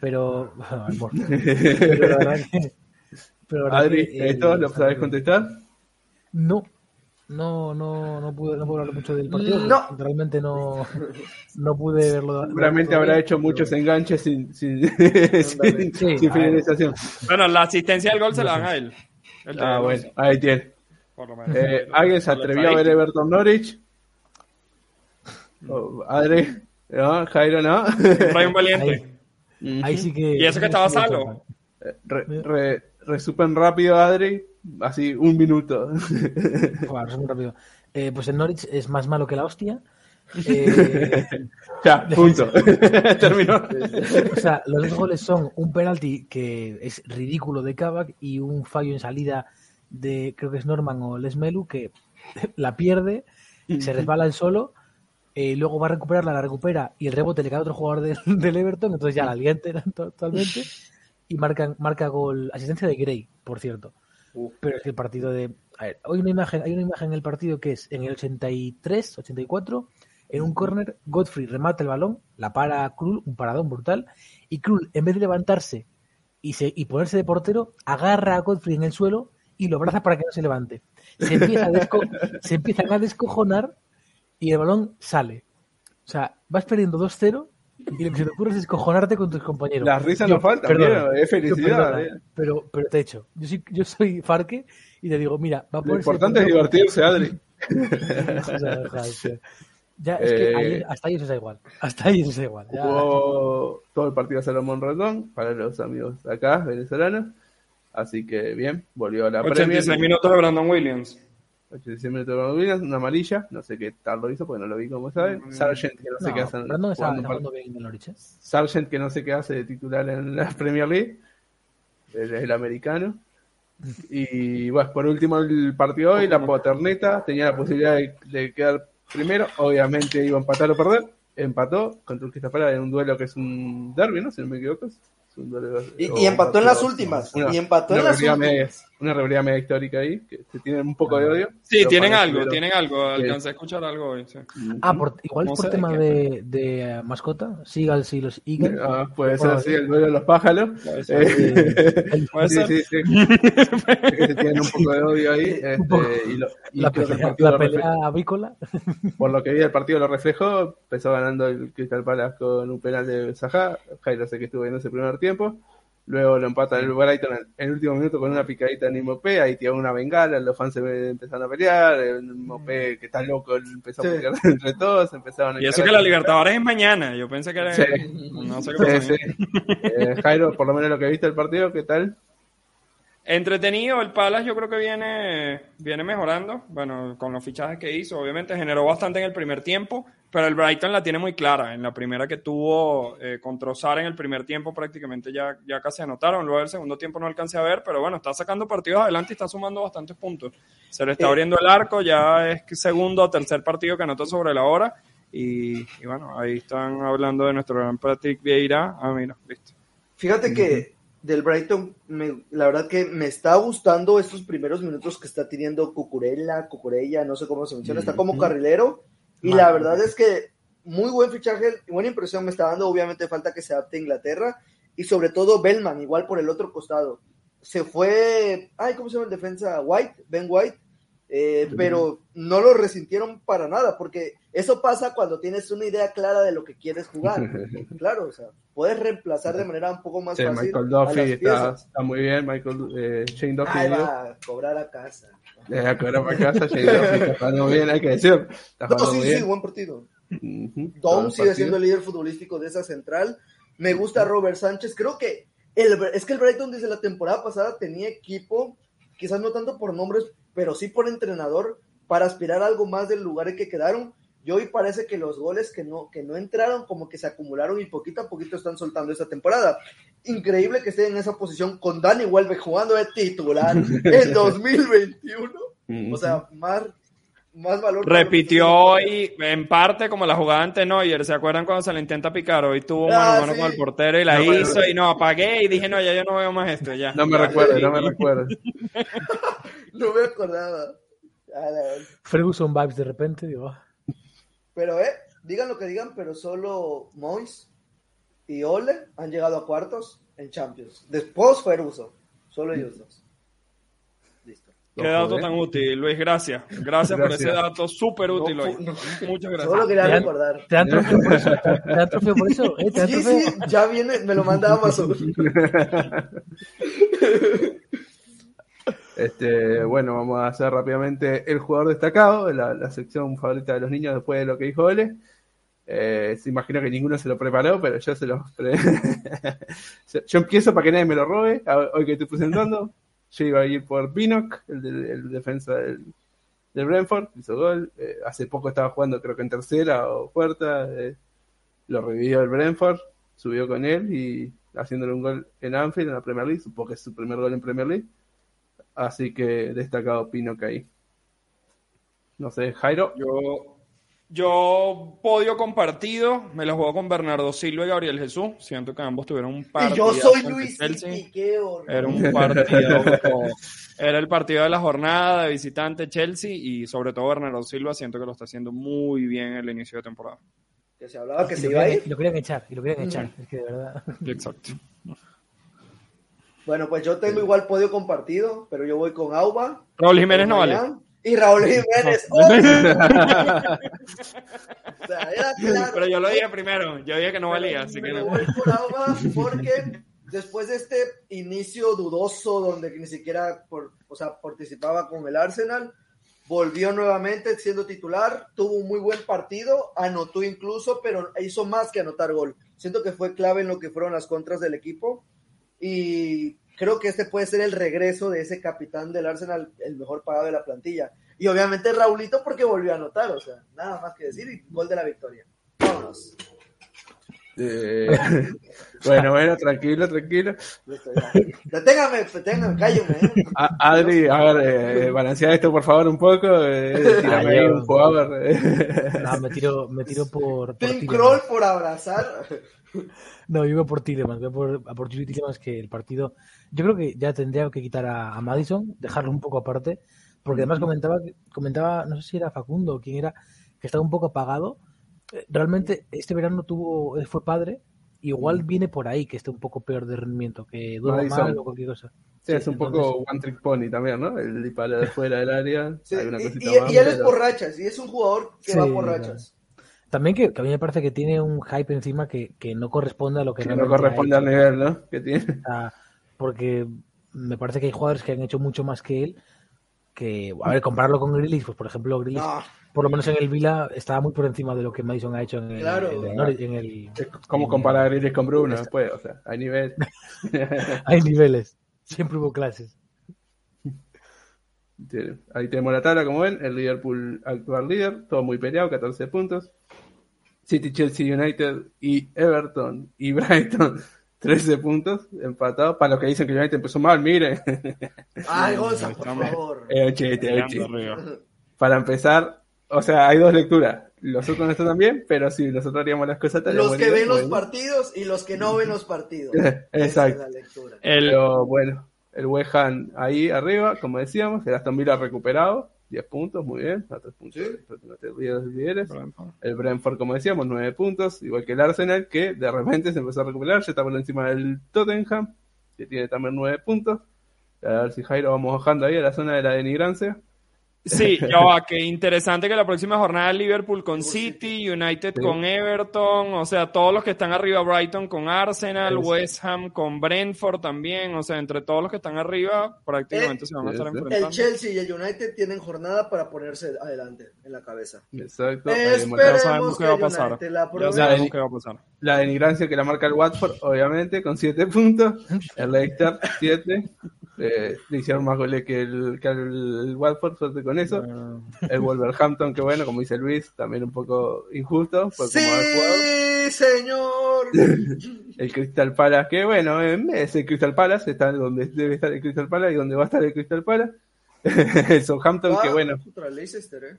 Pero, [LAUGHS] Murphy. [LAUGHS] pero la verdad que... Pero la verdad Adri, que, eh, ¿esto lo sabes contestar? No, no, no, no pude, no puedo hablar mucho del partido. No. Realmente no, no pude verlo. Seguramente habrá hecho pero- muchos enganches sin, sin, Sí, finalización. Bueno, la asistencia del gol se la dan a él. El Ah, bueno, ahí tiene. Por lo menos. Eh, ¿Alguien se atrevió a ver. Everton Norwich? Oh, Adri, ¿no? Jairo, ¿no? Brian Valiente. Ahí sí que. Y eso que estaba Salo. Re, re- resupen rápido, Adri. Así, un minuto. Resumen rápido. Eh, pues el Norwich es más malo que la hostia. [LAUGHS] Eh, ya, punto. [LAUGHS] [LAUGHS] Terminó. o sea, los dos goles son un penalti que es ridículo de Kavak y un fallo en salida de, creo que es Norman o Les Melu, que [LAUGHS] la pierde, se [LAUGHS] resbala el solo, eh, luego va a recuperarla, la recupera y el rebote le cae a otro jugador del, [LAUGHS] del Everton, entonces ya la liante totalmente y marcan, marca gol, asistencia de Gray, por cierto. Pero es que el partido de... A ver, hay una imagen, hay una imagen en el partido que es en el 83, 84, en un córner, Godfrey remata el balón, la para Krul, un paradón brutal, y Krul, en vez de levantarse y, se, y ponerse de portero, agarra a Godfrey en el suelo y lo abraza para que no se levante. Se, empieza a desco- [LAUGHS] se empiezan a descojonar y el balón sale. O sea, vas perdiendo 2-0 y lo que se te ocurre es descojonarte con tus compañeros. Las risas no faltan, perdona, es felicidad, perdona, eh. pero, pero te he hecho. Yo soy, yo soy Farque y te digo, mira, va a Lo importante es divertirse, Adri. [LAUGHS] Ya, es que Eh, ahí- hasta ahí eso da igual. Hasta ahí eso da igual. Ya. Jugó todo el partido Salomón Rondón para los amigos acá, venezolanos. Así que bien, volvió a la 86 Premier. minutos de Brandon Williams. 86 minutos de Brandon Williams, una amarilla, no sé qué tal lo hizo porque no lo vi como saben. Sargent, que no sé No, qué hace. Brandon está, jugando está par- jugando bien en el Norwich, ¿eh? Sargent, que no sé qué hace de titular en la Premier League. Él es el americano. [LAUGHS] Y bueno, por último el partido hoy, la Poterneta tenía la posibilidad de, de quedar primero. Obviamente iba a empatar o perder. Empató contra el Cristapara en un duelo que es un derby, ¿no? Si no me equivoco. Y, o- y empató en las últimas. Una- y empató en las rivalidad media- últimas. una rivalidad media histórica ahí, que se tienen un poco de odio. Sí, Pero tienen algo, lo- tienen algo. Alcancé a escuchar algo hoy. sí. Ah, por, igual por tema qué, de, de mascota. Seagulls y los Eagles. Ah, puede ser así, el duelo de los pájaros. Puede ser. Eh, [LAUGHS] Puede sí, ser. sí, sí. [LAUGHS] Es que se tienen un poco de odio ahí. este, y lo- y la pelea, la pelea avícola. por lo que vi, el partido lo reflejó. Empezó ganando el Crystal Palace con un penal de Zaha. Jairo sé que estuvo viendo ese primer tiempo. Luego lo empata el Brighton en el último minuto con una picadita en Mopé. Ahí tiró una bengala. Los fans se empezaron a pelear. El Mopé, que está loco, empezó a pelear [LAUGHS] entre todos. Empezaron a Y eso que la Libertadores es mañana. Yo pensé que era. Sí. No sé qué Sí, pasó. sí. Eh, Jairo, por lo menos lo que viste del partido, ¿qué tal? Entretenido, el Palace yo creo que viene, viene mejorando, bueno, con los fichajes que hizo, obviamente generó bastante en el primer tiempo, pero el Brighton la tiene muy clara, en la primera que tuvo eh, con Trossard en el primer tiempo prácticamente ya, ya casi anotaron, luego el segundo tiempo no alcancé a ver, pero bueno, está sacando partidos adelante y está sumando bastantes puntos, se le está abriendo el arco, ya es segundo o tercer partido que anota sobre la hora, y, y bueno, ahí están hablando de nuestro gran Patrick Vieira, ah mira, listo. Fíjate que del Brighton, me- la verdad que me está gustando estos primeros minutos que está teniendo Cucurella, Cucurella, no sé cómo se menciona, está como carrilero. Y la verdad es que muy buen fichaje, buena impresión me está dando. Obviamente falta que se adapte a Inglaterra. Y sobre todo Bellman, igual por el otro costado. Se fue, ay, ¿cómo se llama el defensa? White, Ben White. Eh, pero no lo resintieron para nada, porque eso pasa cuando tienes una idea clara de lo que quieres jugar. [LAUGHS] Claro, o sea, puedes reemplazar de manera un poco más Sí, fácil. Michael a las Duffy está, muy bien. Michael, eh, Shane Duffy. Ahí va a cobrar a casa. Eh, a cobrar para casa, Shane Duffy [LAUGHS] está jugando bien, hay que decir. Está No, sí, sí, buen partido. Todo el sigue partido. siendo el líder futbolístico de esa central. Me gusta Robert Sánchez. Creo que el, es que el Brighton desde la temporada pasada tenía equipo, quizás no tanto por nombres, pero sí por entrenador, para aspirar a algo más del lugar en que quedaron. Y hoy parece que los goles que no, que no entraron como que se acumularon y poquito a poquito están soltando esta temporada. Increíble que esté en esa posición con Dani Welbeck jugando de titular [LAUGHS] en 2021. O sea, más, más valor. Repitió hoy en parte como la jugada ante Neuer. ¿Se acuerdan cuando se le intenta picar? Hoy tuvo mano Ah, a mano sí. con el portero y la No, hizo y no, apagué y dije, no, ya yo no veo más esto, ya. No me Ya. recuerdo, no me recuerdo. [LAUGHS] No me acordaba. Ferguson vibes de repente, digo, ah, Pero, eh, digan lo que digan, pero solo Mois y Ole han llegado a cuartos en Champions. Después Ferguson. Solo ellos dos. Listo. Qué dato eh. tan útil, Luis, gracias. Gracias, por ese dato súper útil No, hoy. no. Muchas gracias. Solo quería recordar. ¿te dan trofeo por eso? ¿Te dan trofeo por eso? ¿Eh? ¿Te dan Sí, trofeo? sí, ya viene, me lo manda Amazon. [LAUGHS] Este, bueno, vamos a hacer rápidamente el jugador destacado, la, la sección favorita de los niños después de lo que dijo Ole. Eh, se imagina que ninguno se lo preparó, pero yo se lo [LAUGHS] Yo empiezo para que nadie me lo robe, hoy que estoy presentando. [LAUGHS] Yo iba a ir por Pinnock, el, el defensa del, del Brentford, hizo gol. Eh, hace poco estaba jugando, creo que en tercera o cuarta. eh, lo revivió el Brentford, subió con él y haciéndole un gol en Anfield, en la Premier League, supongo que es su primer gol en Premier League. Así que destacado Pinnock ahí. No sé, Jairo. Yo, yo podio compartido, me lo juego con Bernardo Silva y Gabriel Jesús. Siento que ambos tuvieron un partido. yo soy Luis Chelsea. y qué horror. Era un partido. era el partido de la jornada de visitante Chelsea y sobre todo Bernardo Silva siento que lo está haciendo muy bien en el inicio de temporada. Que se hablaba que Y se lo iba a ir. y lo querían echar, y lo querían echar. Es que de verdad. Exacto. Bueno, pues yo tengo igual podio compartido, pero yo voy con Auba. Raúl Jiménez no vale. Y Raúl Jiménez. ¡Oh! [LAUGHS] O sea, era claro. Pero yo lo dije primero, yo dije que no valía, así que Me no. voy por Auba porque después de este inicio dudoso donde ni siquiera por, o sea, participaba con el Arsenal, volvió nuevamente siendo titular, tuvo un muy buen partido, anotó incluso, pero hizo más que anotar gol. Siento que fue clave en lo que fueron las contras del equipo y creo que este puede ser el regreso de ese capitán del Arsenal, el mejor pagado de la plantilla. Y obviamente Raulito porque volvió a anotar, o sea, nada más que decir y gol de la victoria. Vámonos. Eh, bueno, bueno, tranquilo, tranquilo. Deténgame, deténgame, cállame. ¿eh? A- Adri, a ver, eh, balancea esto por favor un poco. Eh, tírame ahí un jugador. eh. No, me tiro, me tiro por. por Tim. Kroll por abrazar. No, yo voy por Tielemans, voy por, a por Julie Tielemans que el partido. Yo creo que ya tendría que quitar a, a Madison, dejarlo un poco aparte, porque además comentaba, comentaba, no sé si era Facundo o quién era, que estaba un poco apagado. Realmente este verano tuvo, eh, fue padre, igual viene por ahí que esté un poco peor de rendimiento, que duerma Madison. mal o cualquier cosa. Sí, es un entonces- poco one trick pony también, ¿no? El disparo de fuera del área. Sí, hay una y, cosita y- más, y él es por rachas, y es un jugador que Sí, va por claro. rachas. También que, que a mí me parece que tiene un hype encima que, que no corresponde a lo que, que no corresponde al nivel, ¿no? Que tiene. Porque me parece que hay jugadores que han hecho mucho más que él. Que, a ver, compararlo con Grealish, pues por ejemplo, Grealish, No, por lo menos en el Vila, estaba muy por encima de lo que Madison ha hecho en el. Claro. en el Norwich- en el- comparar a Grealish con Bruno después, o sea, hay nivel. [LAUGHS] hay niveles, siempre hubo clases. Ahí tenemos la tabla, como ven, el Liverpool actual líder, todo muy peleado, 14 puntos. City, Chelsea United y Everton y Brighton, 13 puntos, empatados. Para los que dicen que United empezó mal, miren. ay, Gonza, por favor. Arriba. Para empezar, o sea, hay dos lecturas. Los otros no están bien, pero si nosotros haríamos las cosas tal Los que ven los bueno. partidos y los que no ven los partidos. [LAUGHS] Esa es Exacto. la lectura. El, Pero bueno, el West Ham ahí arriba, como decíamos, el Aston Villa recuperado, 10 puntos, muy bien, a 3 puntos. El Brentford, como decíamos, 9 puntos, igual que el Arsenal, que de repente se empezó a recuperar, ya está por encima del Tottenham, que tiene también 9 puntos. A ver si Jairo vamos bajando ahí a la zona de la denigrancia. Sí, ya va, que interesante que la próxima jornada Liverpool con City, United Sí. con Everton, o sea, todos los que están arriba, Brighton con Arsenal, Sí. West Ham con Brentford también, o sea, entre todos los que están arriba, prácticamente Eh, se van a estar sí. El enfrentando. Chelsea y el United tienen jornada para ponerse adelante en la cabeza. Exacto. ahí Esperemos Ya sabemos que qué va a pasar. La Ya sabemos qué va a pasar. La denigrancia que la marca el Watford, obviamente, con 7 [LAUGHS] puntos. El Leicester, 7. Eh, le hicieron más goles que el, que el Watford, suerte con eso. El Wolverhampton, que bueno, como dice Luis, también un poco injusto por. Sí, señor. [LAUGHS] El Crystal Palace, que bueno, es el Crystal Palace, está donde debe estar el Crystal Palace y donde va a estar el Crystal Palace. [LAUGHS] el Southampton, que Va bueno, Contra el Leicester, ¿eh?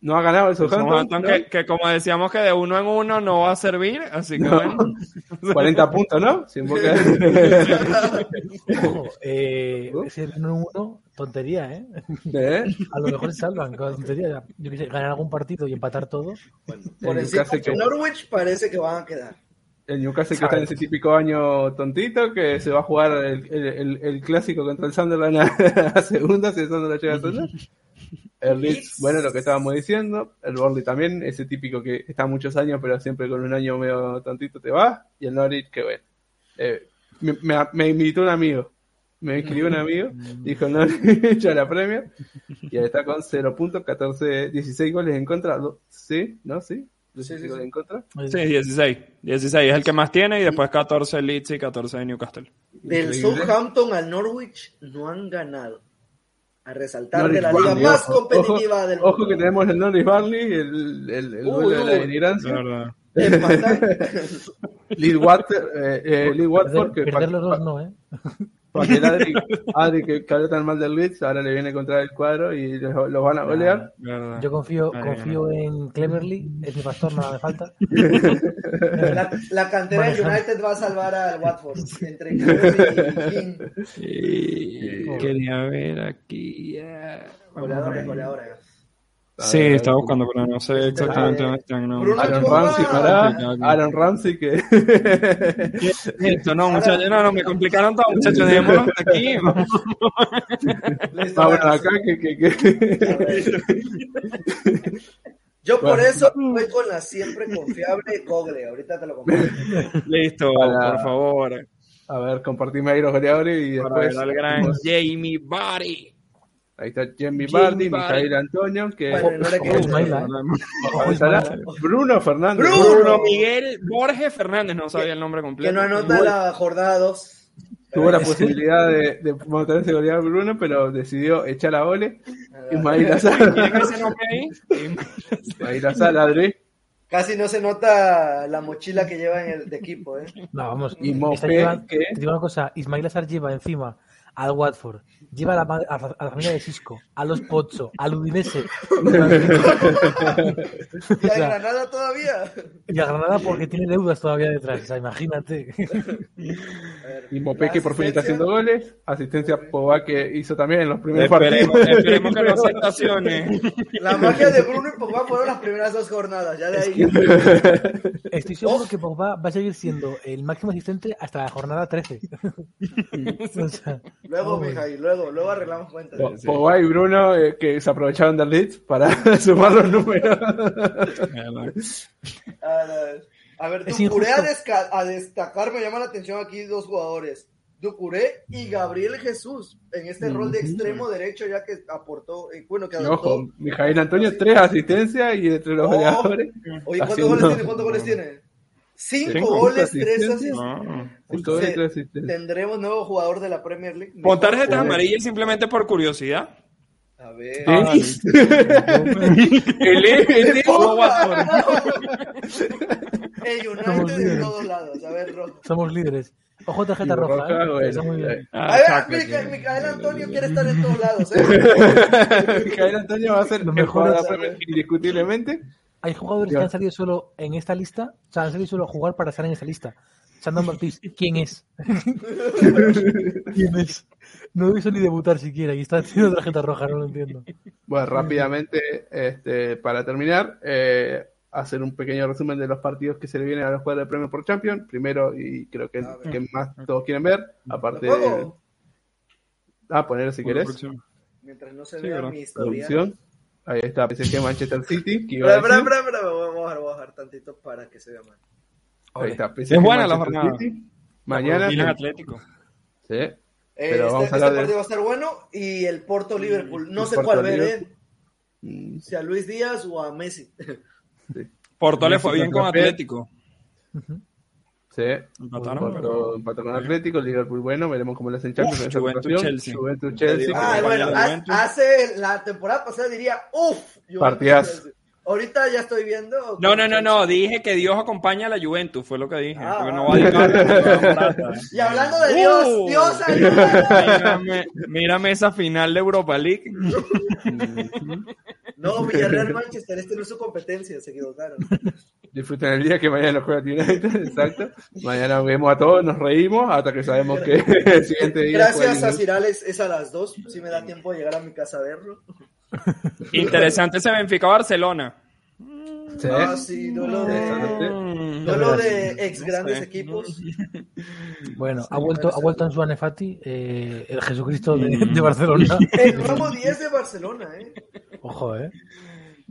No ha ganado el Southampton. Southampton, ¿no? que, que como decíamos que de uno en uno no va a servir, así que bueno. [LAUGHS] 40 puntos, ¿no? Sin [LAUGHS] boca- Ojo, eh, ¿Uh? ese 1-1, tontería, ¿eh? ¿Eh? A lo mejor salvan con la tontería. Yo qué sé, ganar algún partido y empatar todo. Por El encima que- Norwich parece que van a quedar. El Newcastle que está en ese típico año tontito que se va a jugar el, el- el- el clásico contra el Sunderland a, a [LAUGHS] segunda, si el Sunderland llega a segunda. El Leeds, bueno, lo que estábamos diciendo. El Burnley también, ese típico que está muchos años, pero siempre con un año medio tontito te va. Y el Norwich, que bueno. Eh, me, me- me invitó un amigo. Me escribió un [LAUGHS] amigo, dijo Norwich [LAUGHS] a la Premier. Y ahí está con 0 puntos, 14, 16 goles en contra. ¿Sí? ¿No? ¿Sí? 16 sí, goles sí. en contra. Sí, 16. 16 es el que más tiene y después 14 Leeds y 14 de Newcastle. Del Increíble. Southampton al Norwich no han ganado. A resaltar Norwich de la Burnley, liga más ojo, competitiva ojo, del Ojo mundo. que tenemos el Norwich Barley, el, el, el Uy, duelo de la denigrancia. Leeds Water, eh, eh, Leeds Watford, que Perder, para, perder los dos no, ¿eh? El Adri, Adri que, que habló tan mal del Leeds, ahora le viene contra el cuadro y los, los van a golear. verdad. Yo confío, Ay, confío en Cleverly, es mi pastor, nada me falta. La, la cantera de. United va a salvar al Watford. Entre Cleverly y King. Sí, quería ver aquí. yeah. Vamos a Ver. goleadores. Sí, estaba buscando, pero no sé exactamente dónde están. No. Aaron. Ramsey para Aaron Ramsey que Esto, no, muchachos, no, no, me complicaron todo, muchachos, dejémoslo hasta aquí. [LAUGHS] Vamos. Vámonos bueno, acá que, que, que- ver. Yo por Bueno. eso voy con la siempre confiable Cogle. Ahorita te lo comparto. Listo, Para- por favor. a ver compartime ahí los goleadores y Para después ver al gran Jamie Barry. Ahí está Vardy, Vardy. Mijail Antonio que Bueno, ¿eh? Bruno Fernández Bruno. Bruno Miguel Borges Fernández, no sabía el nombre completo. Que no anota la jornada 2. tuvo la posibilidad de, de mantenerse goleador Bruno pero decidió echar a Ole Ismail Azar ¿Tiene ese nombre ahí? Ismail Azar Adri Casi no se nota la mochila que lleva en el de equipo, ¿eh? No, vamos. Y está Mopé, lleva- ¿qué? Te digo una cosa, Ismail Azar lleva encima al Watford, lleva a la, a familia de Cisco, a los Pozzo, al Udinese [LAUGHS] ¿Y a Granada todavía? y a Granada porque tiene deudas todavía detrás. O sea, imagínate. Ver, y Mopé que por fin está haciendo goles asistencia Pogba que hizo también en los primeros Esperemos, partidos esperemos que no [LAUGHS] se estacione. La magia de Bruno y Pogba fueron las primeras dos jornadas. Ya de ahí. [LAUGHS] Estoy seguro que Pogba va a seguir siendo el máximo asistente hasta la jornada 13. O sea, Luego, vamos. Mijail, luego, luego arreglamos cuentas. Po- Pogba y Bruno eh, que se aprovecharon del Leeds para [LAUGHS] sumar los números A ver, Ducuré a, a destacar, me llama la atención aquí dos jugadores. Ducuré y Gabriel Jesús en este rol de extremo derecho ya que aportó, eh, bueno, que y adoptó. ojo Mijail Antonio tres asistencias y entre los Oh. goleadores Oye, ¿cuántos haciendo- goles tiene? ¿Cuántos goles tiene? Cinco, Cinco goles, tres asistencias. No. Tendremos nuevo jugador de la Premier League. Pon tarjetas amarillas simplemente por curiosidad. A ver. Ah, Denis. el el [LAUGHS] El Somos United de todos lados. A ver, Rojo. somos líderes. Ojo, tarjeta Y roja. roja, ¿eh? bueno. Está muy bien. Ah, A ver, Mica- que- Micael Antonio quiere estar en todos lados. ¿eh? [LAUGHS] Mijail Antonio va a ser Lo el mejor jugador de es- la Premier indiscutiblemente hay jugadores que han salido solo en esta lista, o sea, han salido solo a jugar para estar en esta lista. Sandro Ortiz, ¿quién es? [LAUGHS] ¿Quién es? No lo hizo ni debutar siquiera y está haciendo tarjeta roja, no lo entiendo. Bueno, rápidamente, este, para terminar, eh, hacer un pequeño resumen de los partidos que se le vienen a los jugadores de premio por Champion. Primero, y creo que, ver. que más todos quieren ver, aparte ¿Lo de... Ah, ponerlo si querés. Mientras no se Sí, vea mi historia. Producción. Ahí está, PSG Manchester City. que iba Espera, a espera, espera, voy a bajar, voy a bajar tantito para que se vea mal. Ahí está, PSG Es buena la Manchester jornada. City. Mañana. Milan Atlético. Sí. Eh, Pero vamos a este, hablar este de- partido va a estar bueno y el Porto Liverpool. No El sé Porto cuál ver, eh. Mm, Si a Luis Díaz o a Messi. Porto le fue bien con contra Pep. Atlético. Sí. Empataron, pero- empató con Atlético, Liverpool bueno, veremos cómo le hacen Champions Uf, Juventus, ocasión. Chelsea. Juventus Chelsea. Ah, bueno, hace la temporada pasada diría, uff, Partidazo. Ahorita ya estoy viendo. No, no, no, no. Dije que Dios acompaña a la Juventus. Fue lo que dije. Ah, porque ah. no va a dedicar [LAUGHS] Y hablando de Dios, Uh. Dios [LAUGHS] ayuda. mírame, mírame esa final de Europa League. [LAUGHS] No, Villarreal Manchester, este no es su competencia, se equivocaron. Disfruten el día que mañana juega United, [LAUGHS] exacto. Mañana vemos a todos, nos reímos hasta que sabemos que [LAUGHS] el siguiente día. Gracias a. Cirales, es a las dos. Si me da tiempo de llegar a mi casa a verlo. [LAUGHS] Interesante ese Benfica Barcelona. Sí. Ah, sí, duelo de, duelo de ex No grandes sé. equipos. Bueno, ha vuelto, ha vuelto en su Anefati, eh, el Jesucristo de, de Barcelona. El nuevo 10 de Barcelona, ¿eh? Ojo, eh.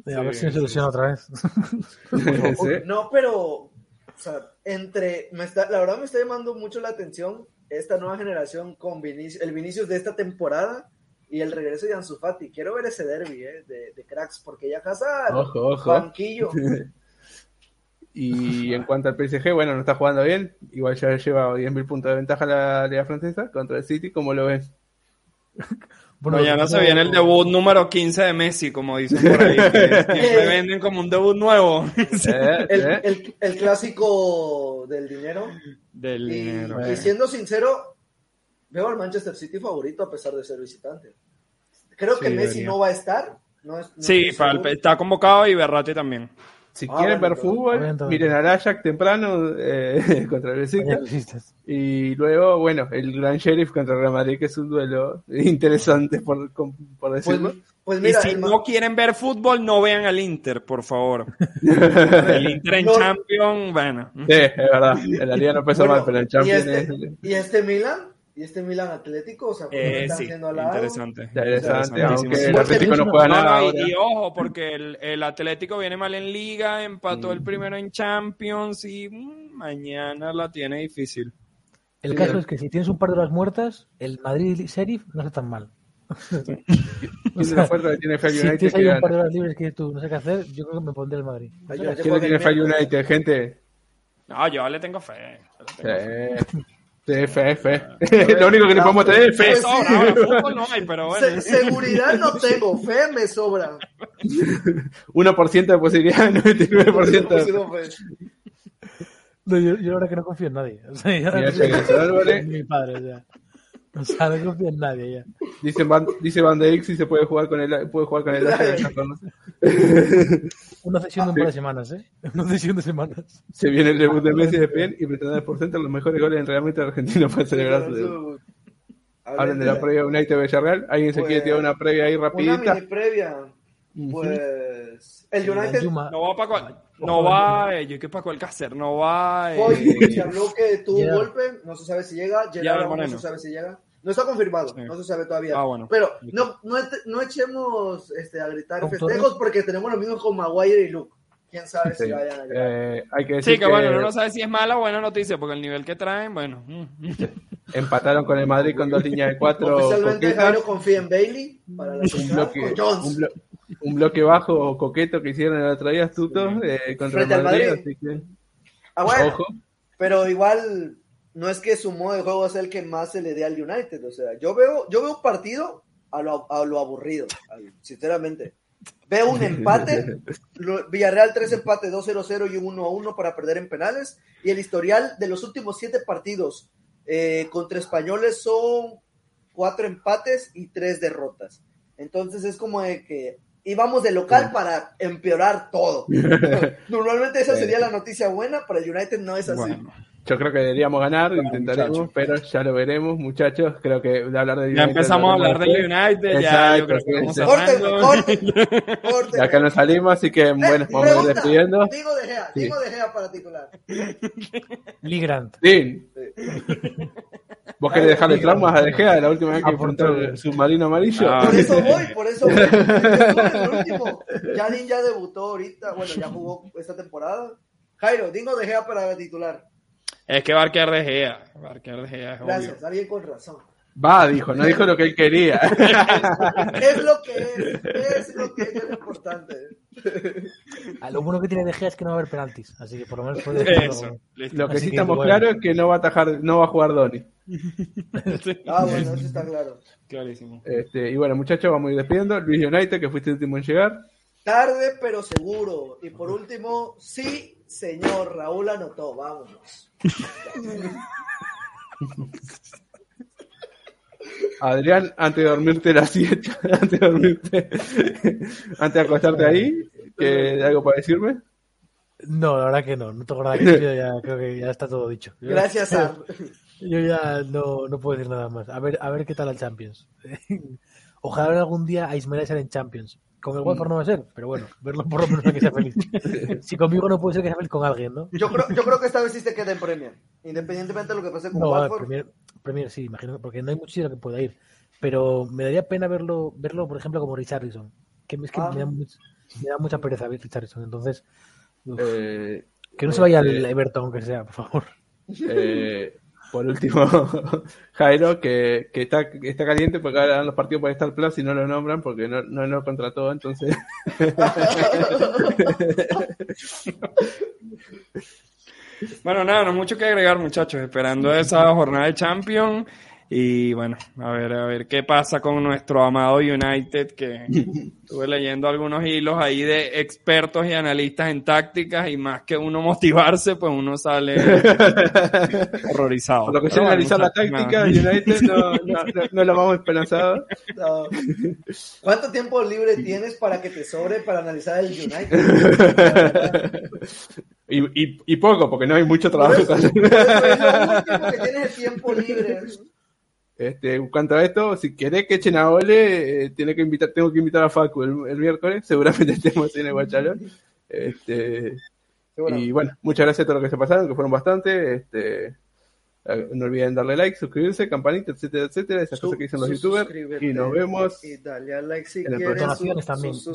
A Sí, ver si no se lesiona otra vez. [LAUGHS] Sí. No, pero, o sea, entre, me está, la verdad me está llamando mucho la atención esta nueva generación con Vinicius, el Vinicius de esta temporada y el regreso de Ansu Fati. Quiero ver ese derby, ¿eh? De, de cracks, porque ya ojo. banquillo. [LAUGHS] Y en cuanto al PSG, bueno, no está jugando bien. Igual ya lleva 10.000 puntos de ventaja la Liga Francesa contra el City. ¿Cómo lo ves? [LAUGHS] Bueno, Mañana se viene el debut número 15 de Messi, como dicen por ahí. [LAUGHS] Siempre venden como un debut nuevo. Eh, [LAUGHS] El, eh. el- el clásico del dinero. Del Y, dinero. y siendo sincero, veo al Manchester City favorito a pesar de ser visitante. Creo que Messi debería. no va a estar. No es- no Sí, para el- está convocado y Berratti también. Si Ah, quieren bueno, ver fútbol, bien, miren al Ajax temprano eh, [LAUGHS] contra el Besiktas. Y luego, bueno, el Gran Sheriff contra el Real Madrid, que es un duelo [LAUGHS] interesante, por, por Pues, decirlo. pues mira, y si el no quieren ver fútbol, no vean al Inter, por favor. [LAUGHS] el Inter en No. Champions, bueno. Sí, es verdad. En la liga no pesa bueno, mal, pero en y Champions este, es y este Milan, y este Milan Atlético, o sea, Eh, están sí, haciendo al lado. interesante. interesante. Aunque el Atlético no juega No, nada y, ahora. y ojo, porque el, el Atlético viene mal en Liga, empató el primero en Champions y mm, mañana la tiene difícil. El Sí, caso es que si tienes un par de horas muertas, el Madrid Sheriff no está tan mal. [LAUGHS] Tiene la fuerza que tiene Si United tienes que ahí un par de horas libres que tú no sé qué hacer, yo creo que me pondré el Madrid. ¿Quién tiene miércoles. United, gente? No, yo le tengo fe. yo le tengo fe. Sí. Fe, fe. Lo único que le podemos tener es fe. Pues Sobra, ahora fútbol no hay, pero bueno. Se- seguridad no tengo, fe me sobra. [LAUGHS] 1% de posibilidad, [LAUGHS] 99% de No, yo, yo verdad que no confío en nadie. O sea, ya- Álvarez. en [LAUGHS] mi padre, sea. [LAUGHS] O sea, no confío en nadie ya. Dice Van, dice Van de Eyck si se puede jugar con el puede jugar con el. [LAUGHS] Una sesión de un par de semanas, ¿eh? [LAUGHS] Una sesión de semanas. Se viene el debut de Messi de Pen y pretende por centro los mejores goles en realmente argentino para celebrar su debut. Hablan de la previa United Villarreal. ¿Alguien se Pues, quiere tirar una previa ahí Una rapidita? mini previa. Pues el United Yuma- No va para cual, no va, eh, yo que para cuál Cácer, no va. eh, hoy se habló que tuvo un golpe, no se sabe si llega, Gerard no se sabe si llega. No está confirmado, Sí. no se sabe todavía. Ah, bueno. Pero no, no, no echemos este, a gritar ¿Con festejos porque tenemos lo mismo con Maguire y Luke. Quién sabe Sí. si vayan a llegar. Eh, hay que decir Sí, que bueno, uno no sabe si es mala o buena noticia, porque el nivel que traen, bueno. [LAUGHS] empataron con el Madrid con dos líneas de cuatro. Oficialmente. Jairo confía en Bailey para la un bloque, Jones. un, blo- un bloque bajo coqueto que hicieron el otro día astuto eh, contra Frente el al Madrid, Madrid. así que Ah, bueno, ojo. pero igual no es que su modo de juego sea el que más se le dé al United. O sea, yo veo, yo veo un partido a lo, a lo aburrido, sinceramente. Veo un [LAUGHS] empate, Villarreal 3 empates, 2-0-0 y un 1-1 para perder en penales. Y el historial de los últimos siete partidos eh, contra españoles son cuatro empates y tres derrotas. Entonces es como de que y vamos de local para empeorar todo. [LAUGHS] Normalmente esa sería la noticia buena, pero el United no es así. Bueno, Yo creo que deberíamos ganar, Bueno, intentaremos, muchachos. pero ya lo veremos, muchachos. Creo que de hablar de ya empezamos a hablar del United, ya yo creo que vamos. De acá no salimos, así que bueno, Eh, vamos a ir pregunta, despidiendo. Digo de Gea, Sí. digo de Gea para titular. Lee Grant. Din. ¿Vos querés dejarle traumas a De Gea de la última vez que enfrentó el submarino amarillo? Ah. Por eso voy, por eso voy. [LAUGHS] El último. Ya debutó ahorita, bueno, ya jugó esta temporada. Jairo, digo de Gea para titular. Es que Barker de Gea, Barker de Gea es obvio. Gracias, alguien con razón. Va, dijo, no dijo lo que él quería. [LAUGHS] Es lo que es, es lo que es lo importante. Ah, Lo bueno que tiene De Gea es que no va a haber penaltis, así que por lo menos puede dejarlo. Eso, listo. Lo que Así sí que, estamos bueno. claros es que no va a atajar, no va a jugar Donny. [LAUGHS] Ah, bueno, eso está claro. Clarísimo. Este, y bueno, muchachos, vamos a ir despidiendo. Luis United, que fuiste el último en llegar. Tarde, pero seguro. Y por último, sí, señor, Raúl anotó, vámonos. Adrián, antes de dormirte la siesta, [LAUGHS] antes de dormirte, antes de acostarte ahí, que algo para decirme. No, la verdad que no, no tengo nada que decir, ya creo que ya está todo dicho. Yo- Gracias a... [LAUGHS] Yo ya no, no puedo decir nada más. A ver, a ver qué tal el Champions. [LAUGHS] Ojalá algún día a Ismael sea en Champions. Con el Watford no va a ser, pero bueno, verlo por lo menos que sea feliz. [LAUGHS] Si conmigo no puede ser que sea feliz con alguien, ¿no? Yo creo, yo creo que esta vez sí se queda en Premier. Independientemente de lo que pase con No, Watford. Premier, Premier sí, imagino, porque no hay mucho sitio que pueda ir. Pero me daría pena verlo, verlo por ejemplo, como Richarlison. Que es que Ah. me, da much- me da mucha pereza ver Richarlison. Entonces, uf, Eh, que no se vaya al este- Everton, aunque sea, por favor. eh, por último, [LAUGHS] Jairo, que, que está, está caliente porque ahora dan los partidos por Star Plus y no lo nombran porque no, no lo contrató, entonces. [LAUGHS] Bueno, nada, no mucho que agregar, muchachos. Esperando esa jornada de Champions. Y bueno, a ver, a ver qué pasa con nuestro amado United, que [LAUGHS] estuve leyendo algunos hilos ahí de expertos y analistas en tácticas, y más que uno motivarse, pues uno sale [LAUGHS] horrorizado. Por lo que sé bueno, analizar la táctica, nada. United no, no, más esperanzado. No. ¿Cuánto tiempo libre tienes para que te sobre para analizar el United? Y, y, y poco, porque no hay mucho Por trabajo. eso, por eso es lo último que tienes el tiempo libre. Este, en cuanto a esto, si querés que echen a Ole, eh, tiene que invitar, tengo que invitar a Facu el, el miércoles, [LAUGHS] seguramente estemos en el Guachalón. Este, y bueno, muchas gracias a todos los que se pasaron, que fueron bastante. Este, no olviden darle like, suscribirse, campanita, etcétera, etcétera, esas cosas que dicen los youtubers. Y nos vemos Y dale a like si en quieres. Su- también. su-.